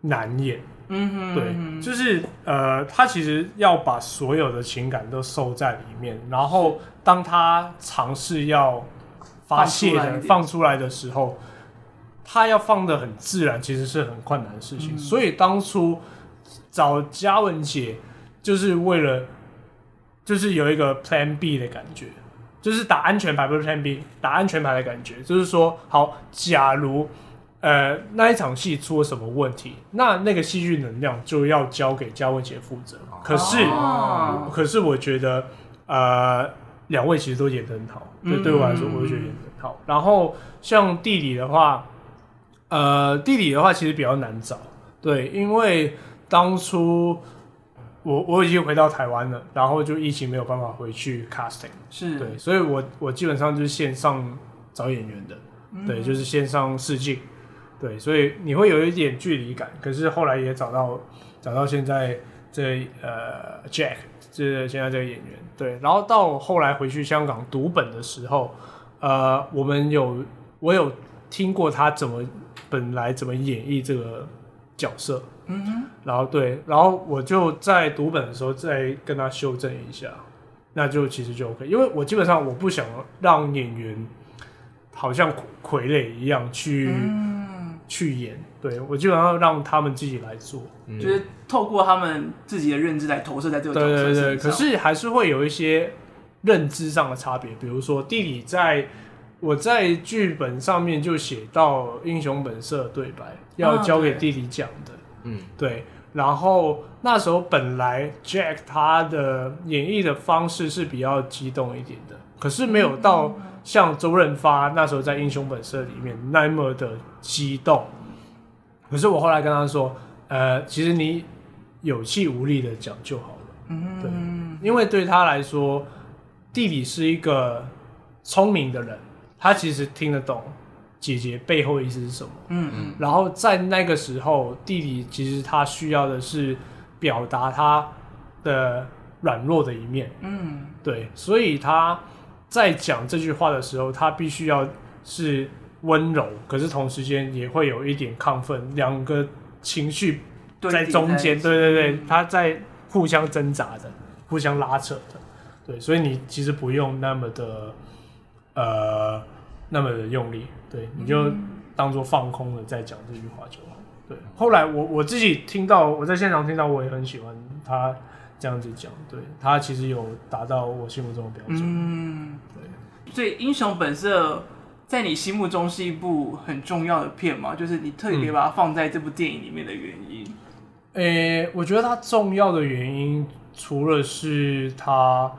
难演。嗯哼，对，就是呃，他其实要把所有的情感都收在里面，然后当他尝试要发泄的放出来的时候，他要放的很自然，其实是很困难的事情。嗯、所以当初找嘉文姐，就是为了就是有一个 Plan B 的感觉，就是打安全牌，不是 Plan B，打安全牌的感觉，就是说，好，假如。呃，那一场戏出了什么问题，那那个戏剧能量就要交给嘉文姐负责。可是，哦、可是我觉得，呃，两位其实都演得很好。对、嗯，对我来说，我就觉得演得很好。然后像地理的话，呃，弟弟的话其实比较难找。对，因为当初我我已经回到台湾了，然后就疫情没有办法回去 casting。是对，所以我我基本上就是线上找演员的。嗯、对，就是线上试镜。对，所以你会有一点距离感，可是后来也找到找到现在这呃 Jack，这现在这个演员，对，然后到后来回去香港读本的时候，呃，我们有我有听过他怎么本来怎么演绎这个角色，嗯哼，然后对，然后我就在读本的时候再跟他修正一下，那就其实就 OK，因为我基本上我不想让演员好像傀儡一样去。嗯。去演，对，我基本上让他们自己来做，嗯、就是透过他们自己的认知来投射在这个角色身上。对对对，可是还是会有一些认知上的差别，比如说弟弟在我在剧本上面就写到《英雄本色》对白要交给弟弟讲的，嗯，对。然后那时候本来 Jack 他的演绎的方式是比较激动一点的，可是没有到、嗯。像周润发那时候在《英雄本色》里面那么的激动，可是我后来跟他说，呃，其实你有气无力的讲就好了。嗯，对，因为对他来说，弟弟是一个聪明的人，他其实听得懂姐姐背后的意思是什么。嗯嗯。然后在那个时候，弟弟其实他需要的是表达他的软弱的一面。嗯，对，所以他。在讲这句话的时候，他必须要是温柔，可是同时间也会有一点亢奋，两个情绪在中间，对对对，他在互相挣扎的，互相拉扯的，对，所以你其实不用那么的呃那么的用力，对，你就当做放空了再讲这句话就好。对，后来我我自己听到，我在现场听到，我也很喜欢他。这样子讲，对，他其实有达到我心目中的标准。嗯，对。所以《英雄本色》在你心目中是一部很重要的片吗？就是你特别把它放在这部电影里面的原因？诶、嗯欸，我觉得它重要的原因，除了是它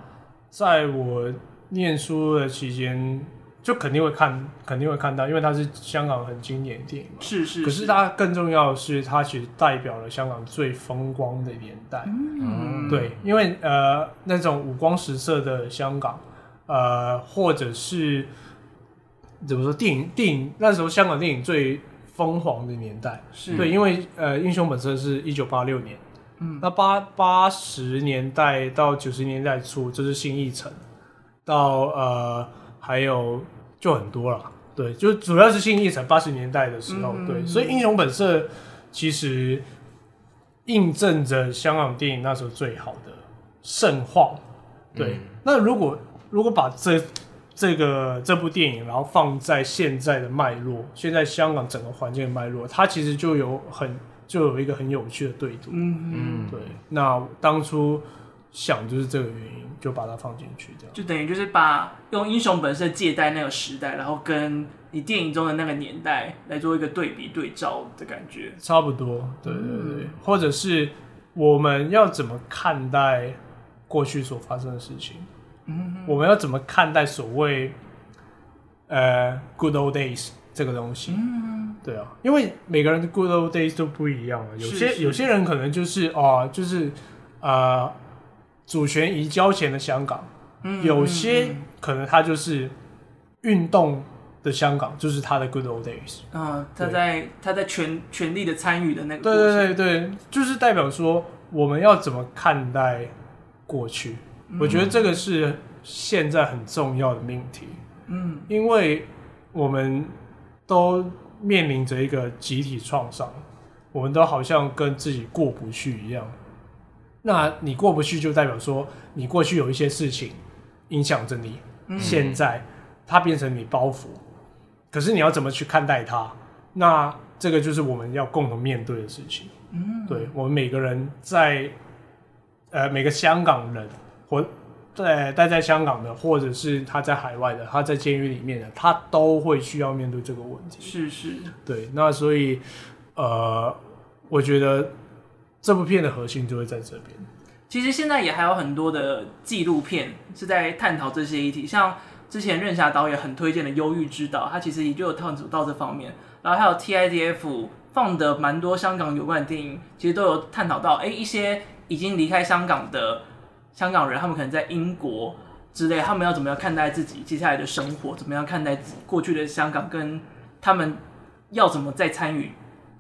在我念书的期间。就肯定会看，肯定会看到，因为它是香港很经典的电影嘛。是是，是。可是它更重要的是，它其实代表了香港最风光的年代。嗯。对，因为呃，那种五光十色的香港，呃，或者是怎么说，电影电影那时候香港电影最疯狂的年代。是。对，因为呃，《英雄本色》是一九八六年，嗯，那八八十年代到九十年代初，这、就是新艺城，到呃还有就很多了，对，就主要是新艺城八十年代的时候，嗯、对，所以英雄本色其实印证着香港电影那时候最好的盛况，对。嗯、那如果如果把这这个这部电影，然后放在现在的脉络，现在香港整个环境的脉络，它其实就有很就有一个很有趣的对赌。嗯嗯，对。那当初想就是这个原因，就把它放进去，这样就等于就是把用英雄本色借代那个时代，然后跟你电影中的那个年代来做一个对比对照的感觉。差不多，对对对。嗯、或者是我们要怎么看待过去所发生的事情？嗯，我们要怎么看待所谓呃 good old days 这个东西？嗯，对啊，因为每个人的 good old days 都不一样啊。有些有些人可能就是哦，就是呃主权移交前的香港，嗯，有些可能他就是运动的香港，就是他的 good old days。啊，他在他在全全力的参与的那个，对对对对，就是代表说我们要怎么看待过去。我觉得这个是现在很重要的命题，嗯，因为我们都面临着一个集体创伤，我们都好像跟自己过不去一样。那你过不去，就代表说你过去有一些事情影响着你，现在它变成你包袱，可是你要怎么去看待它？那这个就是我们要共同面对的事情。嗯，对，我们每个人在，呃，每个香港人。或在待在香港的，或者是他在海外的，他在监狱里面的，他都会需要面对这个问题。是是，对。那所以，呃，我觉得这部片的核心就会在这边。其实现在也还有很多的纪录片是在探讨这些议题，像之前任侠导演很推荐的《忧郁之岛》，他其实也就有探讨到这方面。然后还有 TIDF 放的蛮多香港有关的电影，其实都有探讨到，哎，一些已经离开香港的。香港人，他们可能在英国之类，他们要怎么样看待自己接下来的生活？怎么样看待过去的香港？跟他们要怎么再参与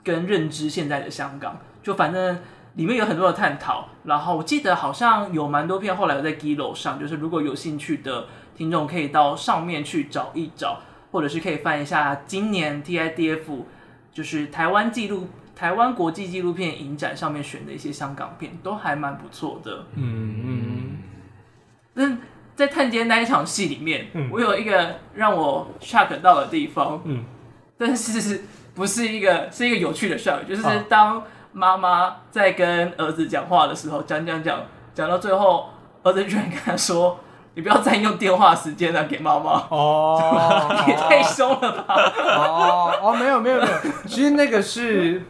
跟认知现在的香港？就反正里面有很多的探讨。然后我记得好像有蛮多片后来有在 Giloo 上，就是如果有兴趣的听众可以到上面去找一找，或者是可以翻一下今年 TIDF 就是台湾纪录。台湾国际纪录片影展上面选的一些香港片都还蛮不错的。嗯嗯。那在探监那一场戏里面，嗯、我有一个让我 shock 到的地方。嗯。但是不是一个是一个有趣的 shock，就是当妈妈在跟儿子讲话的时候，讲讲讲讲到最后，儿子居然跟他说：“你不要占用电话时间了，给妈妈。”哦。(laughs) 也太凶了吧！哦哦，没有没有没有，其实那个是。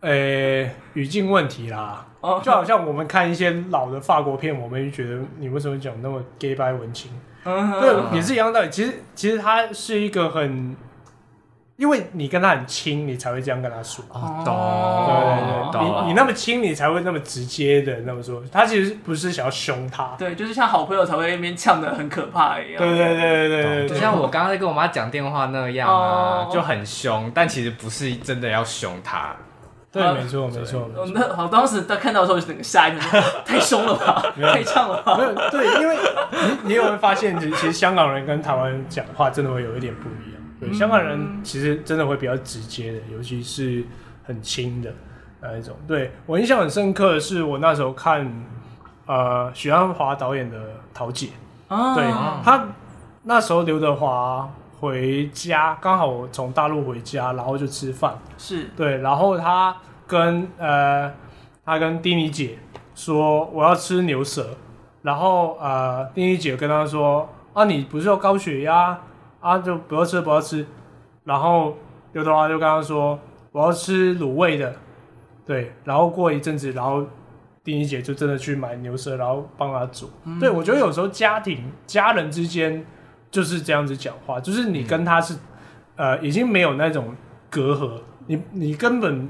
呃、欸，语境问题啦，哦就好像我们看一些老的法国片，我们就觉得你为什么讲那么 gay 白文青？嗯，对，也是一样道理。其实，其实它是一个很，因为你跟他很亲，你才会这样跟他说。懂，对对对，你你那么亲，你才会那么直接的那么说。他其实不是想要凶他，对，就是像好朋友才会那边呛的很可怕一样。对对对对对，对，就像我刚刚在跟我妈讲电话那样啊，就很凶，但其实不是真的要凶他。对，没错，没错。那好，当时他看到的时候就整个吓一跳，太凶了吧，(laughs) 太呛了吧。没有，对，因为你你有没有发现，其实其实香港人跟台湾人讲话真的会有一点不一样。对，香港人其实真的会比较直接的，尤其是很亲的那一种。对，我印象很深刻的是，我那时候看呃许鞍华导演的《桃姐》，啊对他那时候刘德华。回家刚好我从大陆回家，然后就吃饭，是对，然后他跟呃他跟丁妮姐说我要吃牛舌，然后呃丁妮姐跟他说啊你不是有高血压啊就不要吃不要吃，然后刘德华就刚刚说我要吃卤味的，对，然后过一阵子，然后丁一姐就真的去买牛舌，然后帮他煮，嗯、对，我觉得有时候家庭家人之间。就是这样子讲话，就是你跟他是，嗯、呃，已经没有那种隔阂，你你根本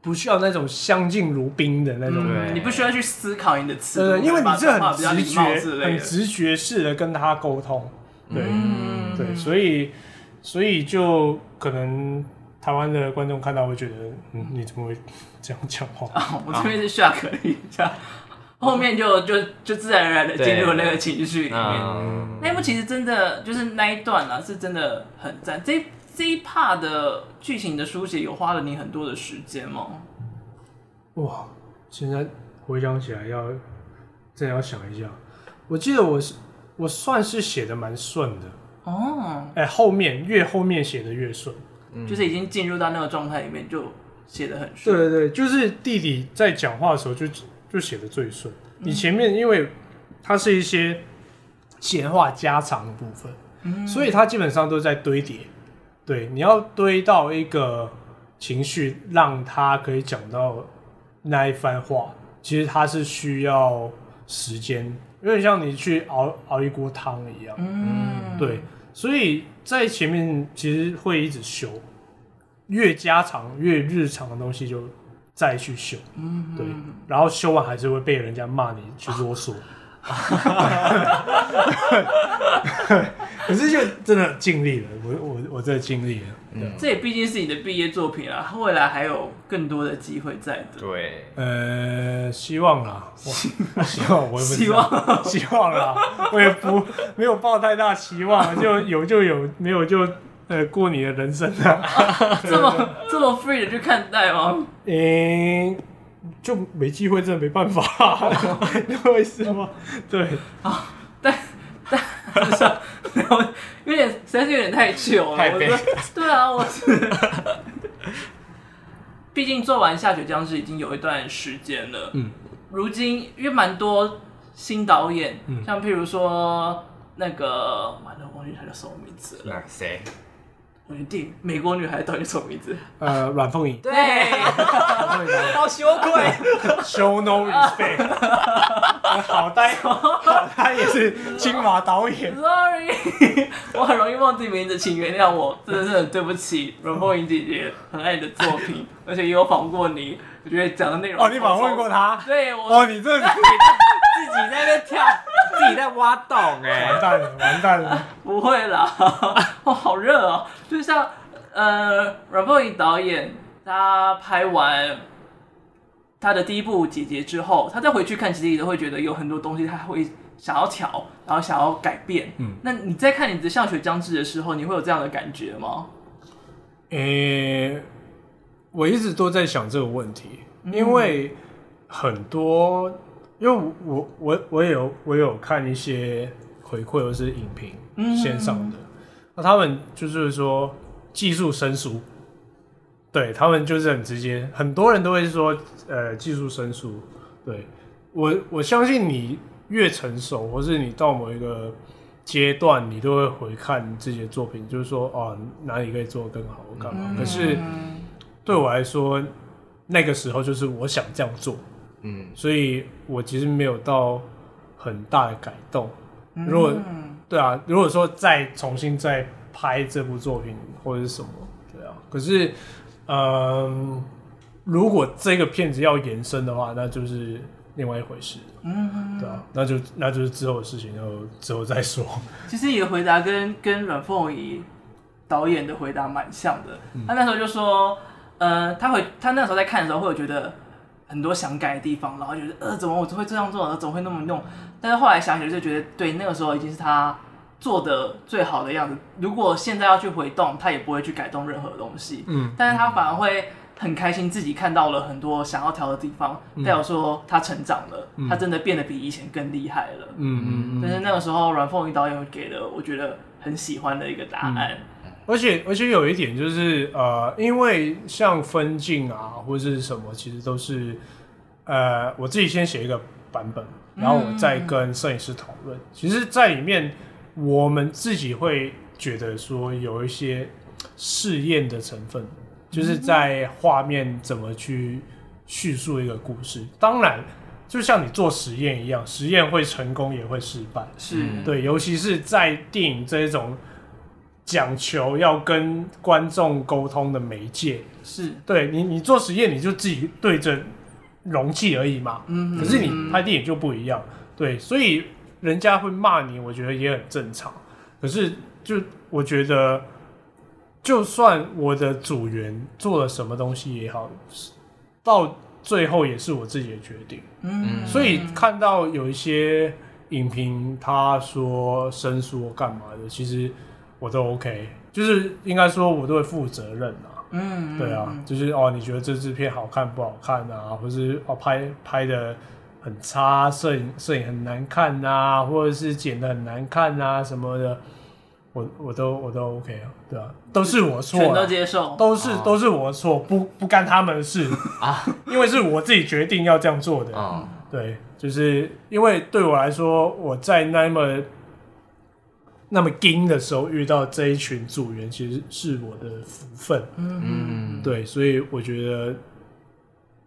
不需要那种相敬如宾的那种，嗯、你不需要去思考你的词，对，因为你是很直觉、很直觉式的跟他沟通，对、嗯、对，所以所以就可能台湾的观众看到会觉得，嗯，你怎么会这样讲话？哦、我这边是 shock 了一下，后面就就就自然而然的进入那个情绪里面。嗯、那一部其实真的就是那一段啊，是真的很赞。这这一 part 的剧情的书写有花了你很多的时间吗？哇，现在回想起来要真的要想一下。我记得我是我算是写的蛮顺的哦，哎、欸，后面越后面写的越顺。就是已经进入到那个状态里面，就写的很顺。对对对，就是弟弟在讲话的时候就就写的最顺。你前面因为它是一些闲话家常的部分，嗯、所以它基本上都在堆叠。对，你要堆到一个情绪，让他可以讲到那一番话，其实它是需要时间，有点像你去熬熬一锅汤一样。嗯，对。所以在前面其实会一直修，越加长越日常的东西就再去修，对，然后修完还是会被人家骂你去啰嗦，(laughs) 可是就真的尽力了，我我我真的尽力了。嗯、这也毕竟是你的毕业作品啊，未来还有更多的机会在的。对，呃，希望啦，(laughs) 希望我希望希望啦，我也不没有抱太大期望，就有就有，没有就呃过你的人生啊，啊 (laughs) 这么这么 free 的去看待吗？嗯，就没机会，真的没办法，(laughs) 你会是吗？对 (laughs) 啊，但但。有点，实在是有点太久了。太悲。对啊，我是。毕竟做完《下雪僵尸》已经有一段时间了。嗯。如今，因为蛮多新导演，嗯、像譬如说那个，完了，忘记他叫什么名字了。那谁？定美国女孩到底什么名字？呃，阮凤仪。对，好羞愧，show no respect。好呆，(laughs) 他也是金马导演。Sorry，我很容易忘记名字，请原谅我，真的是很对不起阮凤仪姐姐，很爱你的作品，而且也有访问过你，我觉得讲的内容。哦，你访问过他？对，我。哦，你这自 (laughs) 己在那边跳，自己在挖洞，哎，完蛋了，完蛋了。不会啦，哦，(laughs) 好热哦。就像呃，阮凤仪导演，他拍完他的第一部《姐姐》之后，他再回去看，其实都会觉得有很多东西他会想要调，然后想要改变。嗯，那你在看你的《下雪将至》的时候，你会有这样的感觉吗？呃、欸，我一直都在想这个问题，因为很多，因为我我我也有我有看一些回馈或者是影评线上的。那他们就是说技术生疏，对他们就是很直接，很多人都会说，呃，技术生疏。对我，我相信你越成熟，或是你到某一个阶段，你都会回看自己的作品，就是说，哦，哪里可以做得更好，干嘛？嗯、可是对我来说，那个时候就是我想这样做，嗯，所以我其实没有到很大的改动。如果对啊，如果说再重新再拍这部作品或者是什么，对啊，可是，嗯、呃，如果这个片子要延伸的话，那就是另外一回事，嗯哼，对啊，那就那就是之后的事情，然后之后再说。(laughs) 其实你的回答跟跟阮凤仪导演的回答蛮像的，嗯、他那时候就说，呃，他会他那时候在看的时候会有觉得很多想改的地方，然后觉得呃，怎么我会这样做，怎么会那么弄？但是后来想起来就觉得，对，那个时候已经是他做的最好的样子。如果现在要去回动，他也不会去改动任何东西。嗯，但是他反而会很开心，自己看到了很多想要调的地方，代表说他成长了，嗯、他真的变得比以前更厉害了。嗯嗯嗯。但是那个时候，阮凤仪导演给了我觉得很喜欢的一个答案。嗯、而且而且有一点就是，呃，因为像分镜啊或者是什么，其实都是呃我自己先写一个版本。然后我再跟摄影师讨论，嗯、其实，在里面我们自己会觉得说有一些试验的成分，就是在画面怎么去叙述一个故事。当然，就像你做实验一样，实验会成功也会失败，是对。尤其是在电影这一种讲求要跟观众沟通的媒介，是对你，你做实验你就自己对着。容器而已嘛，嗯、可是你拍电影就不一样，对，所以人家会骂你，我觉得也很正常。可是就我觉得就算我的组员做了什么东西也好，到最后也是我自己的决定。嗯，所以看到有一些影评，他说生疏干嘛的，其实我都 OK，就是应该说我都会负责任啊。嗯，对啊，就是哦，你觉得这支片好看不好看啊？或是哦拍拍的很差，摄影摄影很难看啊，或者是剪的很难看啊什么的。我我都我都 OK 啊，对啊，都是我错，全都接受，都是、哦、都是我错，不不干他们的事啊，因为是我自己决定要这样做的，哦、对，就是因为对我来说，我在那么那么惊的时候遇到这一群组员，其实是我的福分，嗯，对，所以我觉得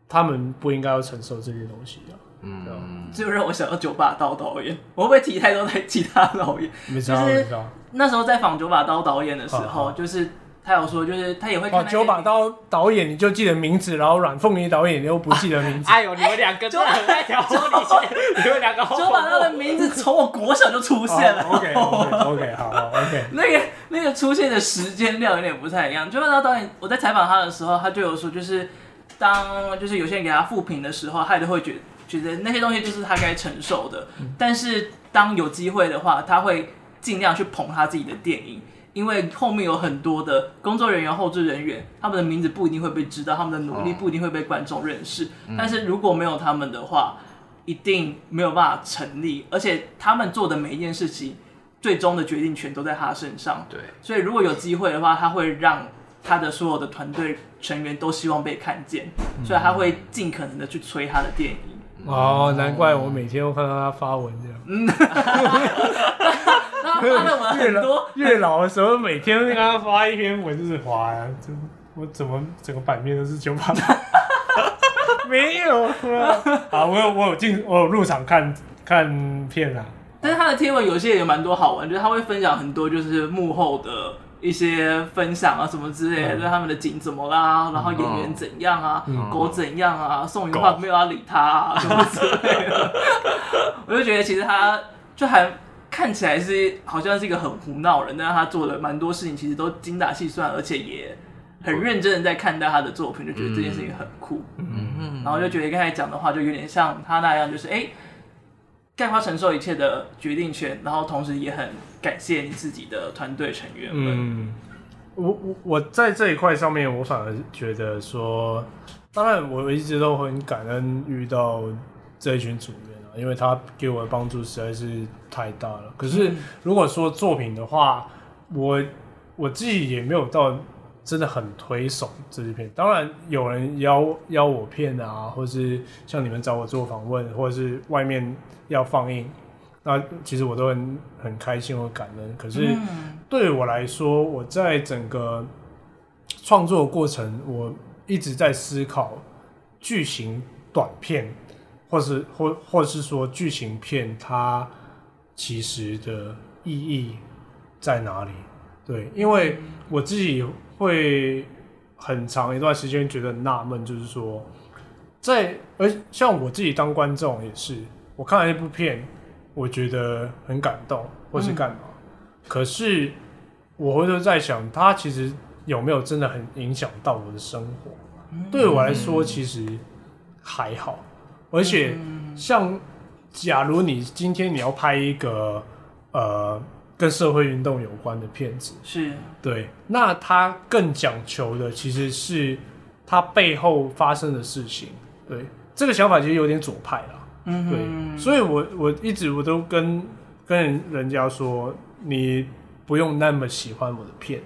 他们不应该要承受这些东西啊。嗯，就让我想到九把刀导演，我会不会提太多太其他导演？没错，没错。那时候在访九把刀导演的时候，就是他有说，就是他也会看九把刀导演，你就记得名字，然后阮凤仪导演你又不记得名字。哎呦，你们两个真的很爱挑拨离间，你们两个好。九把刀的名字从我国小就出现了。OK，OK，好，OK。(laughs) 那个那个出现的时间量有点不太一样。九把刀导演，我在采访他的时候，他就有说，就是当就是有些人给他负评的时候，他也都会觉得。觉得那些东西就是他该承受的，但是当有机会的话，他会尽量去捧他自己的电影，因为后面有很多的工作人员、后置人员，他们的名字不一定会被知道，他们的努力不一定会被观众认识。但是如果没有他们的话，一定没有办法成立，而且他们做的每一件事情，最终的决定权都在他身上。对，所以如果有机会的话，他会让他的所有的团队成员都希望被看见，所以他会尽可能的去催他的电影。哦，难怪我每天都看到他发文这样。嗯，他发了文很多。月老的时候，每天跟他发一篇文就是滑呀，就我怎么整个版面都是九把刀。没有啊，我有我有进我有入场看看片啊。但是他的贴文有些也有蛮多好玩，就是他会分享很多就是幕后的。一些分享啊什么之类的，就是他们的景怎么啦，然后演员怎样啊，狗怎样啊，宋芸樺没有要理他啊什么之类的，(laughs) 我就觉得其实他就还看起来是好像是一个很胡闹人，但是他做的蛮多事情，其实都精打细算，而且也很认真的在看待他的作品，就觉得这件事情很酷。嗯。然后就觉得刚才讲的话就有点像他那样，就是哎。概括承受一切的决定权，然后同时也很感谢你自己的团队成员们。嗯，我我我在这一块上面，我反而觉得说，当然我一直都很感恩遇到这一群组员啊，因为他给我的帮助实在是太大了。可是如果说作品的话，我我自己也没有到真的很推崇这支片。当然有人邀邀我片啊，或是像你们找我做访问，或者是外面。要放映，那其实我都很很开心和感恩。可是对我来说，我在整个创作过程，我一直在思考剧情短片，或是或或是说剧情片，它其实的意义在哪里？对，因为我自己会很长一段时间觉得纳闷，就是说，在而像我自己当观众也是。我看了一部片，我觉得很感动，或是干嘛？嗯、可是我回头在想，它其实有没有真的很影响到我的生活？嗯、对我来说，其实还好。而且，像假如你今天你要拍一个呃跟社会运动有关的片子，是对，那他更讲求的其实是他背后发生的事情。对，这个想法其实有点左派了。嗯，对，所以我我一直我都跟跟人家说，你不用那么喜欢我的片，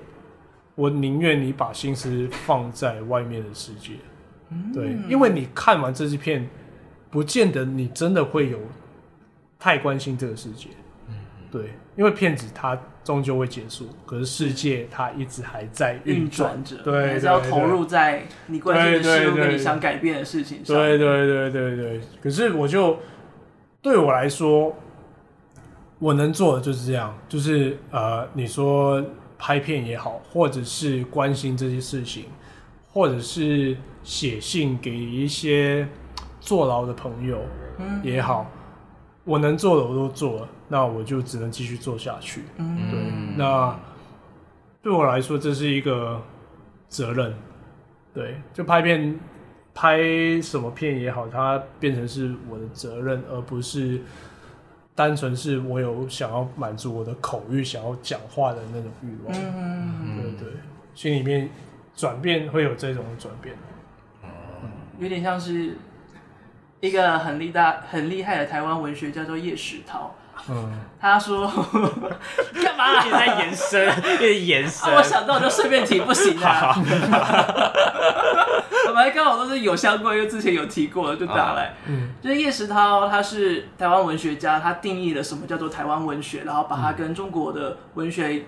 我宁愿你把心思放在外面的世界，对，因为你看完这支片，不见得你真的会有太关心这个世界，嗯对，因为骗子它终究会结束，可是世界它一直还在运转着，对，还是要投入在你关心的事物跟你想改变的事情上，对对对对对。可是我就对我来说，我能做的就是这样，就是呃，你说拍片也好，或者是关心这些事情，或者是写信给一些坐牢的朋友也好。我能做的我都做了，那我就只能继续做下去。嗯，对，那对我来说这是一个责任。对，就拍片，拍什么片也好，它变成是我的责任，而不是单纯是我有想要满足我的口欲，想要讲话的那种欲望。嗯，对对，心里面转变会有这种转变。嗯，有点像是一个很厉大、很厉害的台湾文学叫做叶石涛。嗯，他说 (laughs) 干嘛？你在延伸，(laughs) 越延伸。我想到就顺便提，不行啊。(laughs) 我们刚好都是有相关，因为之前有提过了，就打来。嗯，就是叶石涛，他是台湾文学家，他定义了什么叫做台湾文学，然后把它跟中国的文学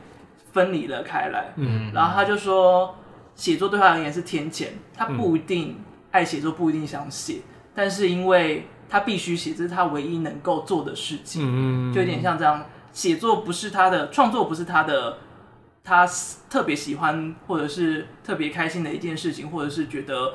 分离了开来。嗯，然后他就说，写作对他而言是天谴，他不一定爱写作，不一定想写，但是因为。他必须写，这是他唯一能够做的事情，嗯、就有点像这样。写作不是他的创作，不是他的，他特别喜欢或者是特别开心的一件事情，或者是觉得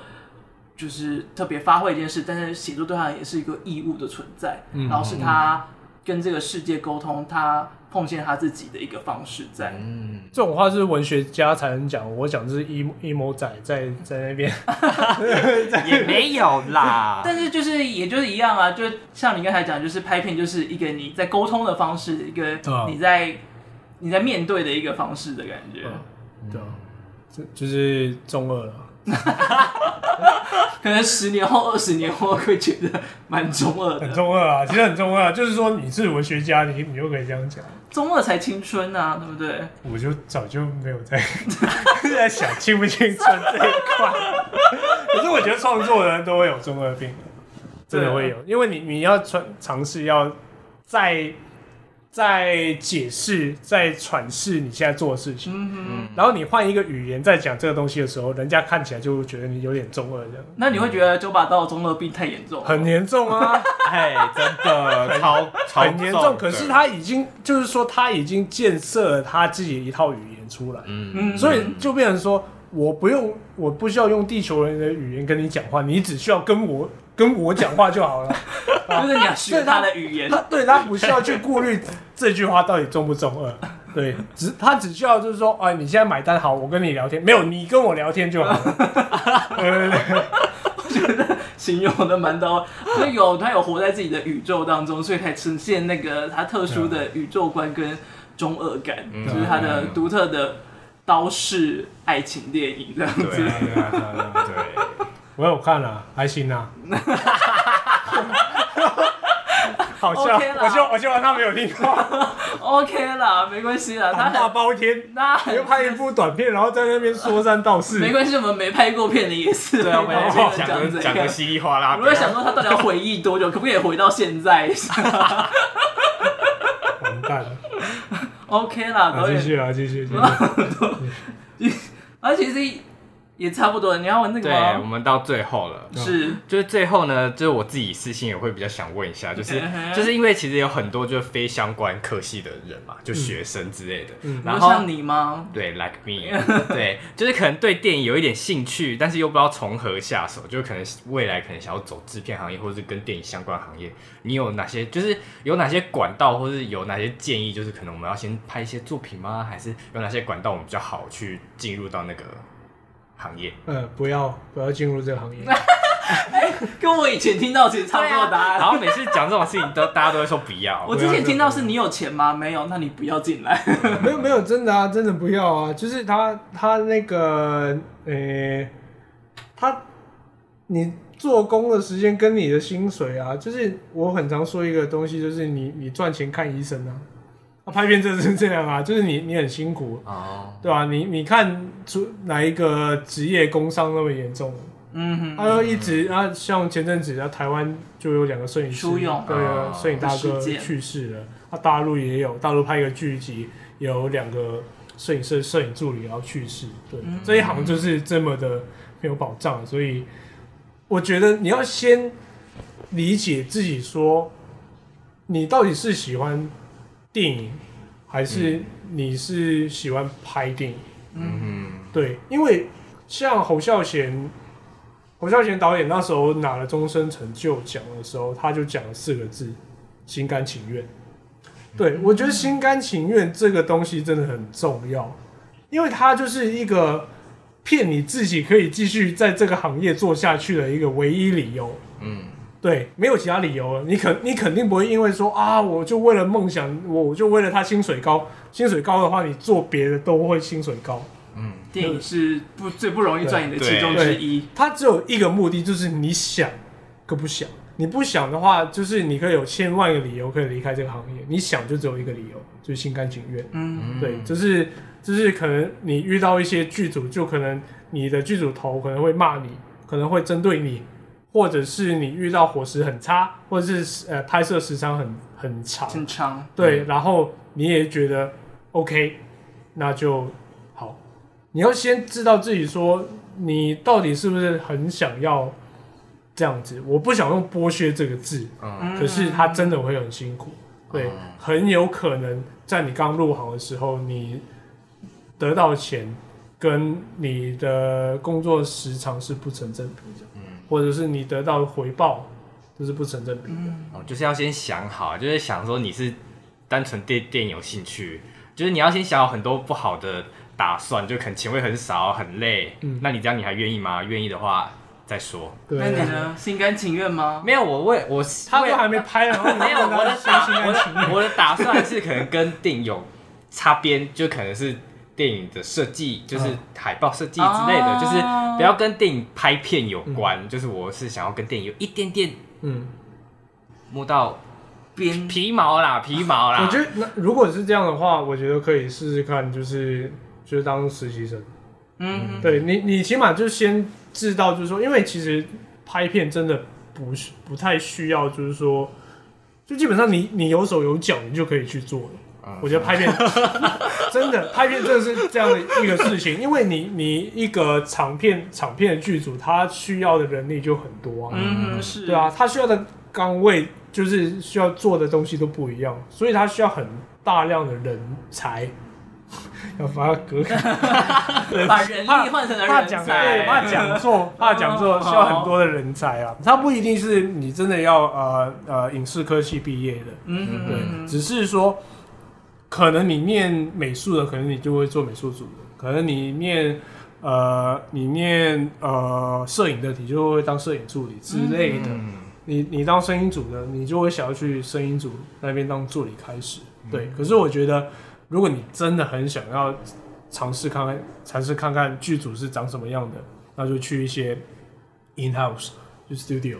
就是特别发挥一件事。但是写作对他也是一个义务的存在，嗯、然后是他跟这个世界沟通，他。奉献他自己的一个方式在，嗯，这种话是文学家才能讲。我讲的是 emo emo 仔在在那边，(laughs) 也没有啦。但是就是也就是一样啊，就像你刚才讲，就是拍片就是一个你在沟通的方式，一个你在、嗯、你在面对的一个方式的感觉。嗯、对，就就是中二了。(laughs) 可能十年后、二十年后会觉得蛮中二的，很中二啊！其实很中二，就是说你是文学家，你你就可以这样讲。中二才青春啊，对不对？我就早就没有在在想青不青春这一块。(laughs) 可是我觉得创作的人都会有中二病，真的会有，因为你你要尝尝试要在。在解释，在阐释你现在做的事情，嗯哼，然后你换一个语言在讲这个东西的时候，人家看起来就会觉得你有点中二这样。那你会觉得九把刀中二病太严重？很严重啊！(laughs) 哎，真的超超很严重。可是他已经就是说他已经建设了他自己的一套语言出来，嗯嗯，所以就变成说我不用，我不需要用地球人的语言跟你讲话，你只需要跟我。跟我讲话就好了，(laughs) 就是你要学他的语言，他对他不需要去顾虑这句话到底中不中二，对，只他只需要就是说，哎，你现在买单好，我跟你聊天，没有你跟我聊天就好了。(laughs) 对对对，我觉得形容的蛮到，所以有他有活在自己的宇宙当中，所以才呈现那个他特殊的宇宙观跟中二感，就是他的独特的刀式爱情电影这样子。对。我有看了，还行啊。(laughs) 好笑，我希望我希望他没有听到。OK 啦，没关系啦。他大包天，那又拍一部短片，然后在那边说三道四。没关系，我们没拍过片的也是。对啊，我们讲讲个稀里哗啦。我在想说他到底要回忆多久，可不可以回到现在？完蛋了。(laughs) OK 啦，继续啊，继续继续。(laughs) 而且是。也差不多，你要问那个吗？对，我们到最后了，是，就是最后呢，就是我自己私信也会比较想问一下，就是就是因为其实有很多就是非相关科系的人嘛，就学生之类的，嗯、然后像你吗？对，like me，对，(laughs) 就是可能对电影有一点兴趣，但是又不知道从何下手，就可能未来可能想要走制片行业，或者是跟电影相关行业，你有哪些就是有哪些管道，或是有哪些建议？就是可能我们要先拍一些作品吗？还是有哪些管道我们比较好去进入到那个？行业，嗯，不要不要进入这个行业，欸，(laughs) 跟我以前听到其实差不多答案。然后每次讲这种事情都，都大家都会说不要。我之前听到是你有钱吗？没有，那你不要进来。没有没有，真的啊，真的不要啊。就是他他那个，呃、欸，他你做工的时间跟你的薪水啊，就是我很常说一个东西，就是你你赚钱看医生啊。啊、拍片就是这样啊，就是你你很辛苦，oh. 对吧、啊？你你看出哪一个职业工伤那么严重？嗯哼，他就一直啊，像前阵子啊，台湾就有两个摄影师，对啊，摄影大哥去世了。啊，大陆也有，大陆拍一个剧集，有两个摄影师、摄影助理然后去世。对，嗯、这一行就是这么的没有保障，所以我觉得你要先理解自己，说你到底是喜欢。电影，还是你是喜欢拍电影？嗯哼，对，因为像侯孝贤，侯孝贤导演那时候拿了终身成就奖的时候，他就讲了四个字：心甘情愿。对，我觉得心甘情愿这个东西真的很重要，因为它就是一个骗你自己可以继续在这个行业做下去的一个唯一理由。嗯，对，没有其他理由了。你肯你肯定不会因为说啊，我就为了梦想，我就为了他薪水高，薪水高的话，你做别的都会薪水高。嗯，电影是不最不容易赚你的其中之一。它只有一个目的，就是你想，可不想。你不想的话，就是你可以有千万个理由可以离开这个行业。你想就只有一个理由，就是心甘情愿。嗯，对，就是就是可能你遇到一些剧组，就可能你的剧组头可能会骂你，可能会针对你，或者是你遇到伙食很差，或者是呃拍摄时长很很长，很长。对，然后你也觉得 OK，那就好。你要先知道自己说，你到底是不是很想要。这样子，我不想用剥削这个字，嗯，可是他真的会很辛苦，对，很有可能在你刚入行的时候，你得到钱跟你的工作时长是不成正比的，嗯，或者是你得到的回报就是不成正比的，哦，就是要先想好，就是想说你是单纯对电影有兴趣，就是你要先想好很多不好的打算，就可能钱会很少，很累，嗯，那你这样你还愿意吗？愿意的话。再说，那你呢？心甘情愿吗？没有，我为我他都还没拍呢。没有，我的打我的我的打算是可能跟电影有擦边，就可能是电影的设计，就是海报设计之类的，就是不要跟电影拍片有关。就是我是想要跟电影有一点点嗯摸到边皮毛啦，皮毛啦。我觉得那如果是这样的话，我觉得可以试试看，就是就是当实习生。嗯，对你你起码就先。知道就是说，因为其实拍片真的不是不太需要，就是说，就基本上你你有手有脚，你就可以去做了。嗯、我觉得拍片真的拍片真的是这样的一个事情，因为你你一个长片长片的剧组，他需要的人力就很多啊，嗯，是，对啊，他需要的岗位就是需要做的东西都不一样，所以他需要很大量的人才。要把它隔开，(laughs) 把人力换成了人才，怕讲座，怕讲座，需要很多的人才啊。他不一定是你真的要呃呃影视科系毕业的，嗯，对，只是说可能你念美术的，可能你就会做美术组的；可能你念呃你念呃摄影的，你就会当摄影助理之类的。你你当声音组的，你就会想要去声音组那边当助理开始。对，可是我觉得。如果你真的很想要尝试看看，尝试看看剧组是长什么样的，那就去一些 in house 就 studio，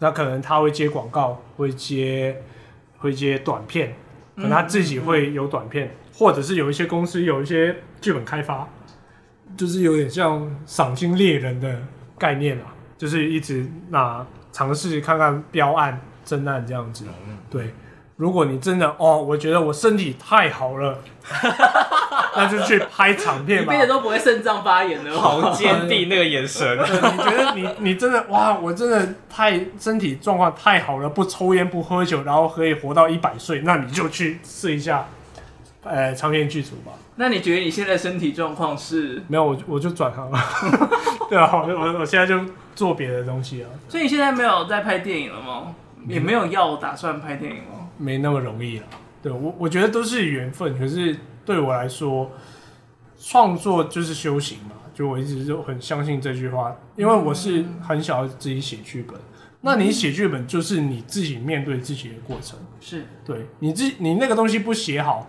那可能他会接广告，会接会接短片，可能他自己会有短片，嗯、或者是有一些公司有一些剧本开发，就是有点像赏金猎人的概念啊，就是一直那尝试看看标案、真案这样子，对。如果你真的哦，我觉得我身体太好了，(laughs) 那就去拍长片吧。一辈子都不会肾脏发炎的，好坚定那个眼神。对，你觉得你你真的哇，我真的太身体状况太好了，不抽烟不喝酒，然后可以活到一百岁，那你就去试一下，呃，长片剧组吧。那你觉得你现在身体状况是？没有，我我就转行了。(laughs) 对啊，我我我现在就做别的东西啊。所以你现在没有在拍电影了吗？也没有要打算拍电影吗？没那么容易了，对，我我觉得都是缘分。可是对我来说，创作就是修行嘛，就我一直就很相信这句话，因为我是很想要自己写剧本。嗯、那你写剧本就是你自己面对自己的过程，是对你自你那个东西不写好，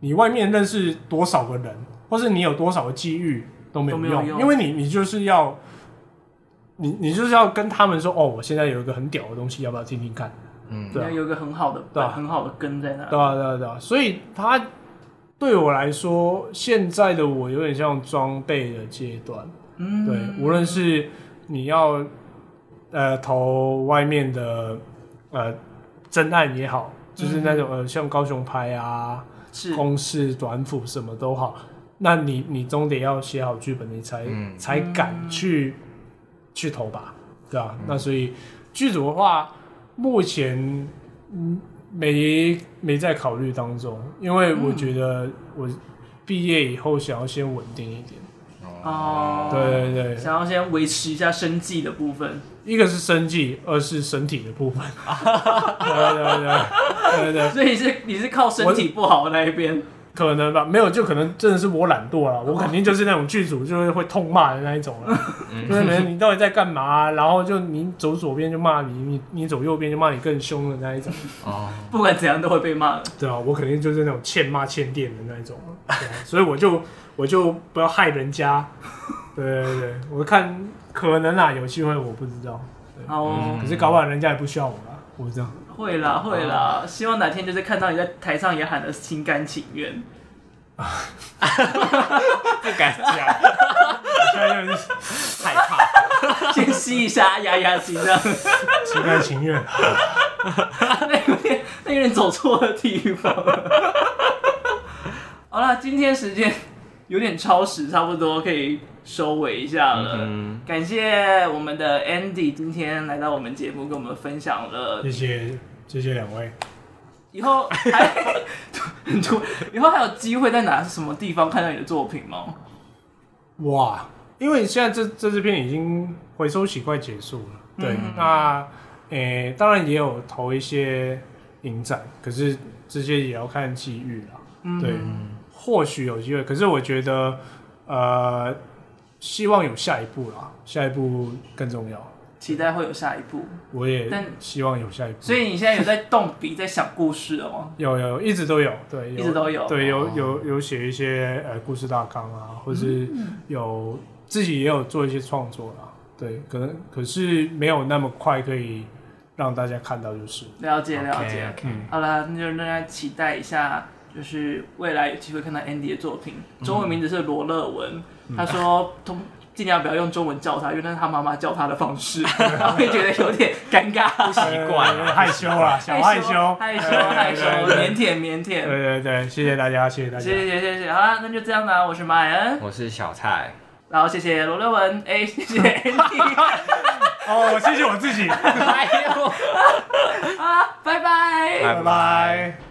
你外面认识多少个人，或是你有多少个机遇都没有用，有用因为你你就是要你你就是要跟他们说，哦，我现在有一个很屌的东西，要不要听听看？嗯，对，有个很好的，对，很好的根在那。对啊，对啊，对啊。所以他对我来说，现在的我有点像装备的阶段。嗯，对，无论是你要呃投外面的呃真案也好，就是那种呃像高雄拍啊，是公式短辅什么都好，那你你总得要写好剧本，你才才敢去去投吧，对啊。那所以剧组的话。目前嗯没没在考虑当中，因为我觉得我毕业以后想要先稳定一点。哦，对对对，想要先维持一下生计的部分。一个是生计，二是身体的部分。(laughs) 对对对对对，对，所以你是你是靠身体不好的那一边。可能吧，没有就可能真的是我懒惰了，我肯定就是那种剧组就是会痛骂的那一种了，就是你到底在干嘛啊？然后就你走左边就骂你，你你走右边就骂你更凶的那一种。哦，不管怎样都会被骂。对啊，我肯定就是那种欠骂欠电的那一种，对啊，所以我就我就不要害人家。对对对，我看可能啊，有机会我不知道。好哦，可是搞不好人家也不需要我了，我不知道。会啦会啦，希望哪天就是看到你在台上也喊得心甘情愿。(laughs) 不敢讲，现在就是害怕。先吸一下压压惊这样，心甘情愿。(laughs) 那有点那有点走错了地方。(laughs) 好了，今天时间有点超时，差不多可以收尾一下了。嗯、感谢我们的 Andy 今天来到我们节目，跟我们分享了。谢谢，谢谢两位。以后还 (laughs) 以后还有机会在哪什么地方看到你的作品吗？哇，因为现在这这支片已经回收期快结束了，对，嗯、那诶、欸，当然也有投一些影展，可是这些也要看机遇啦，嗯、对，或许有机会，可是我觉得呃，希望有下一步啦，下一步更重要。期待会有下一步，我也希望有下一步。所以你现在有在动笔，在想故事了吗？有有，一直都有，对，一直都有，对，有有有写一些呃故事大纲啊，或是有自己也有做一些创作啦，对，可能可是没有那么快可以让大家看到，就是了解了解。好了，那就让大家期待一下，就是未来有机会看到 Andy 的作品，中文名字是罗乐文，他说通。尽量不要用中文叫他，因为那是他妈妈叫他的方式，(laughs) 他会觉得有点尴尬、不习惯、害羞啊，(laughs) 小害羞、害羞、害羞、腼腆、腼腆。对对对，谢谢大家，谢谢大家，谢谢谢谢。好了，那就这样啦，我是马恩，我是小蔡，然后谢谢罗乐文，哎，谢谢 Andy，(laughs) 哦，我谢谢我自己，还有啊，拜拜，拜拜。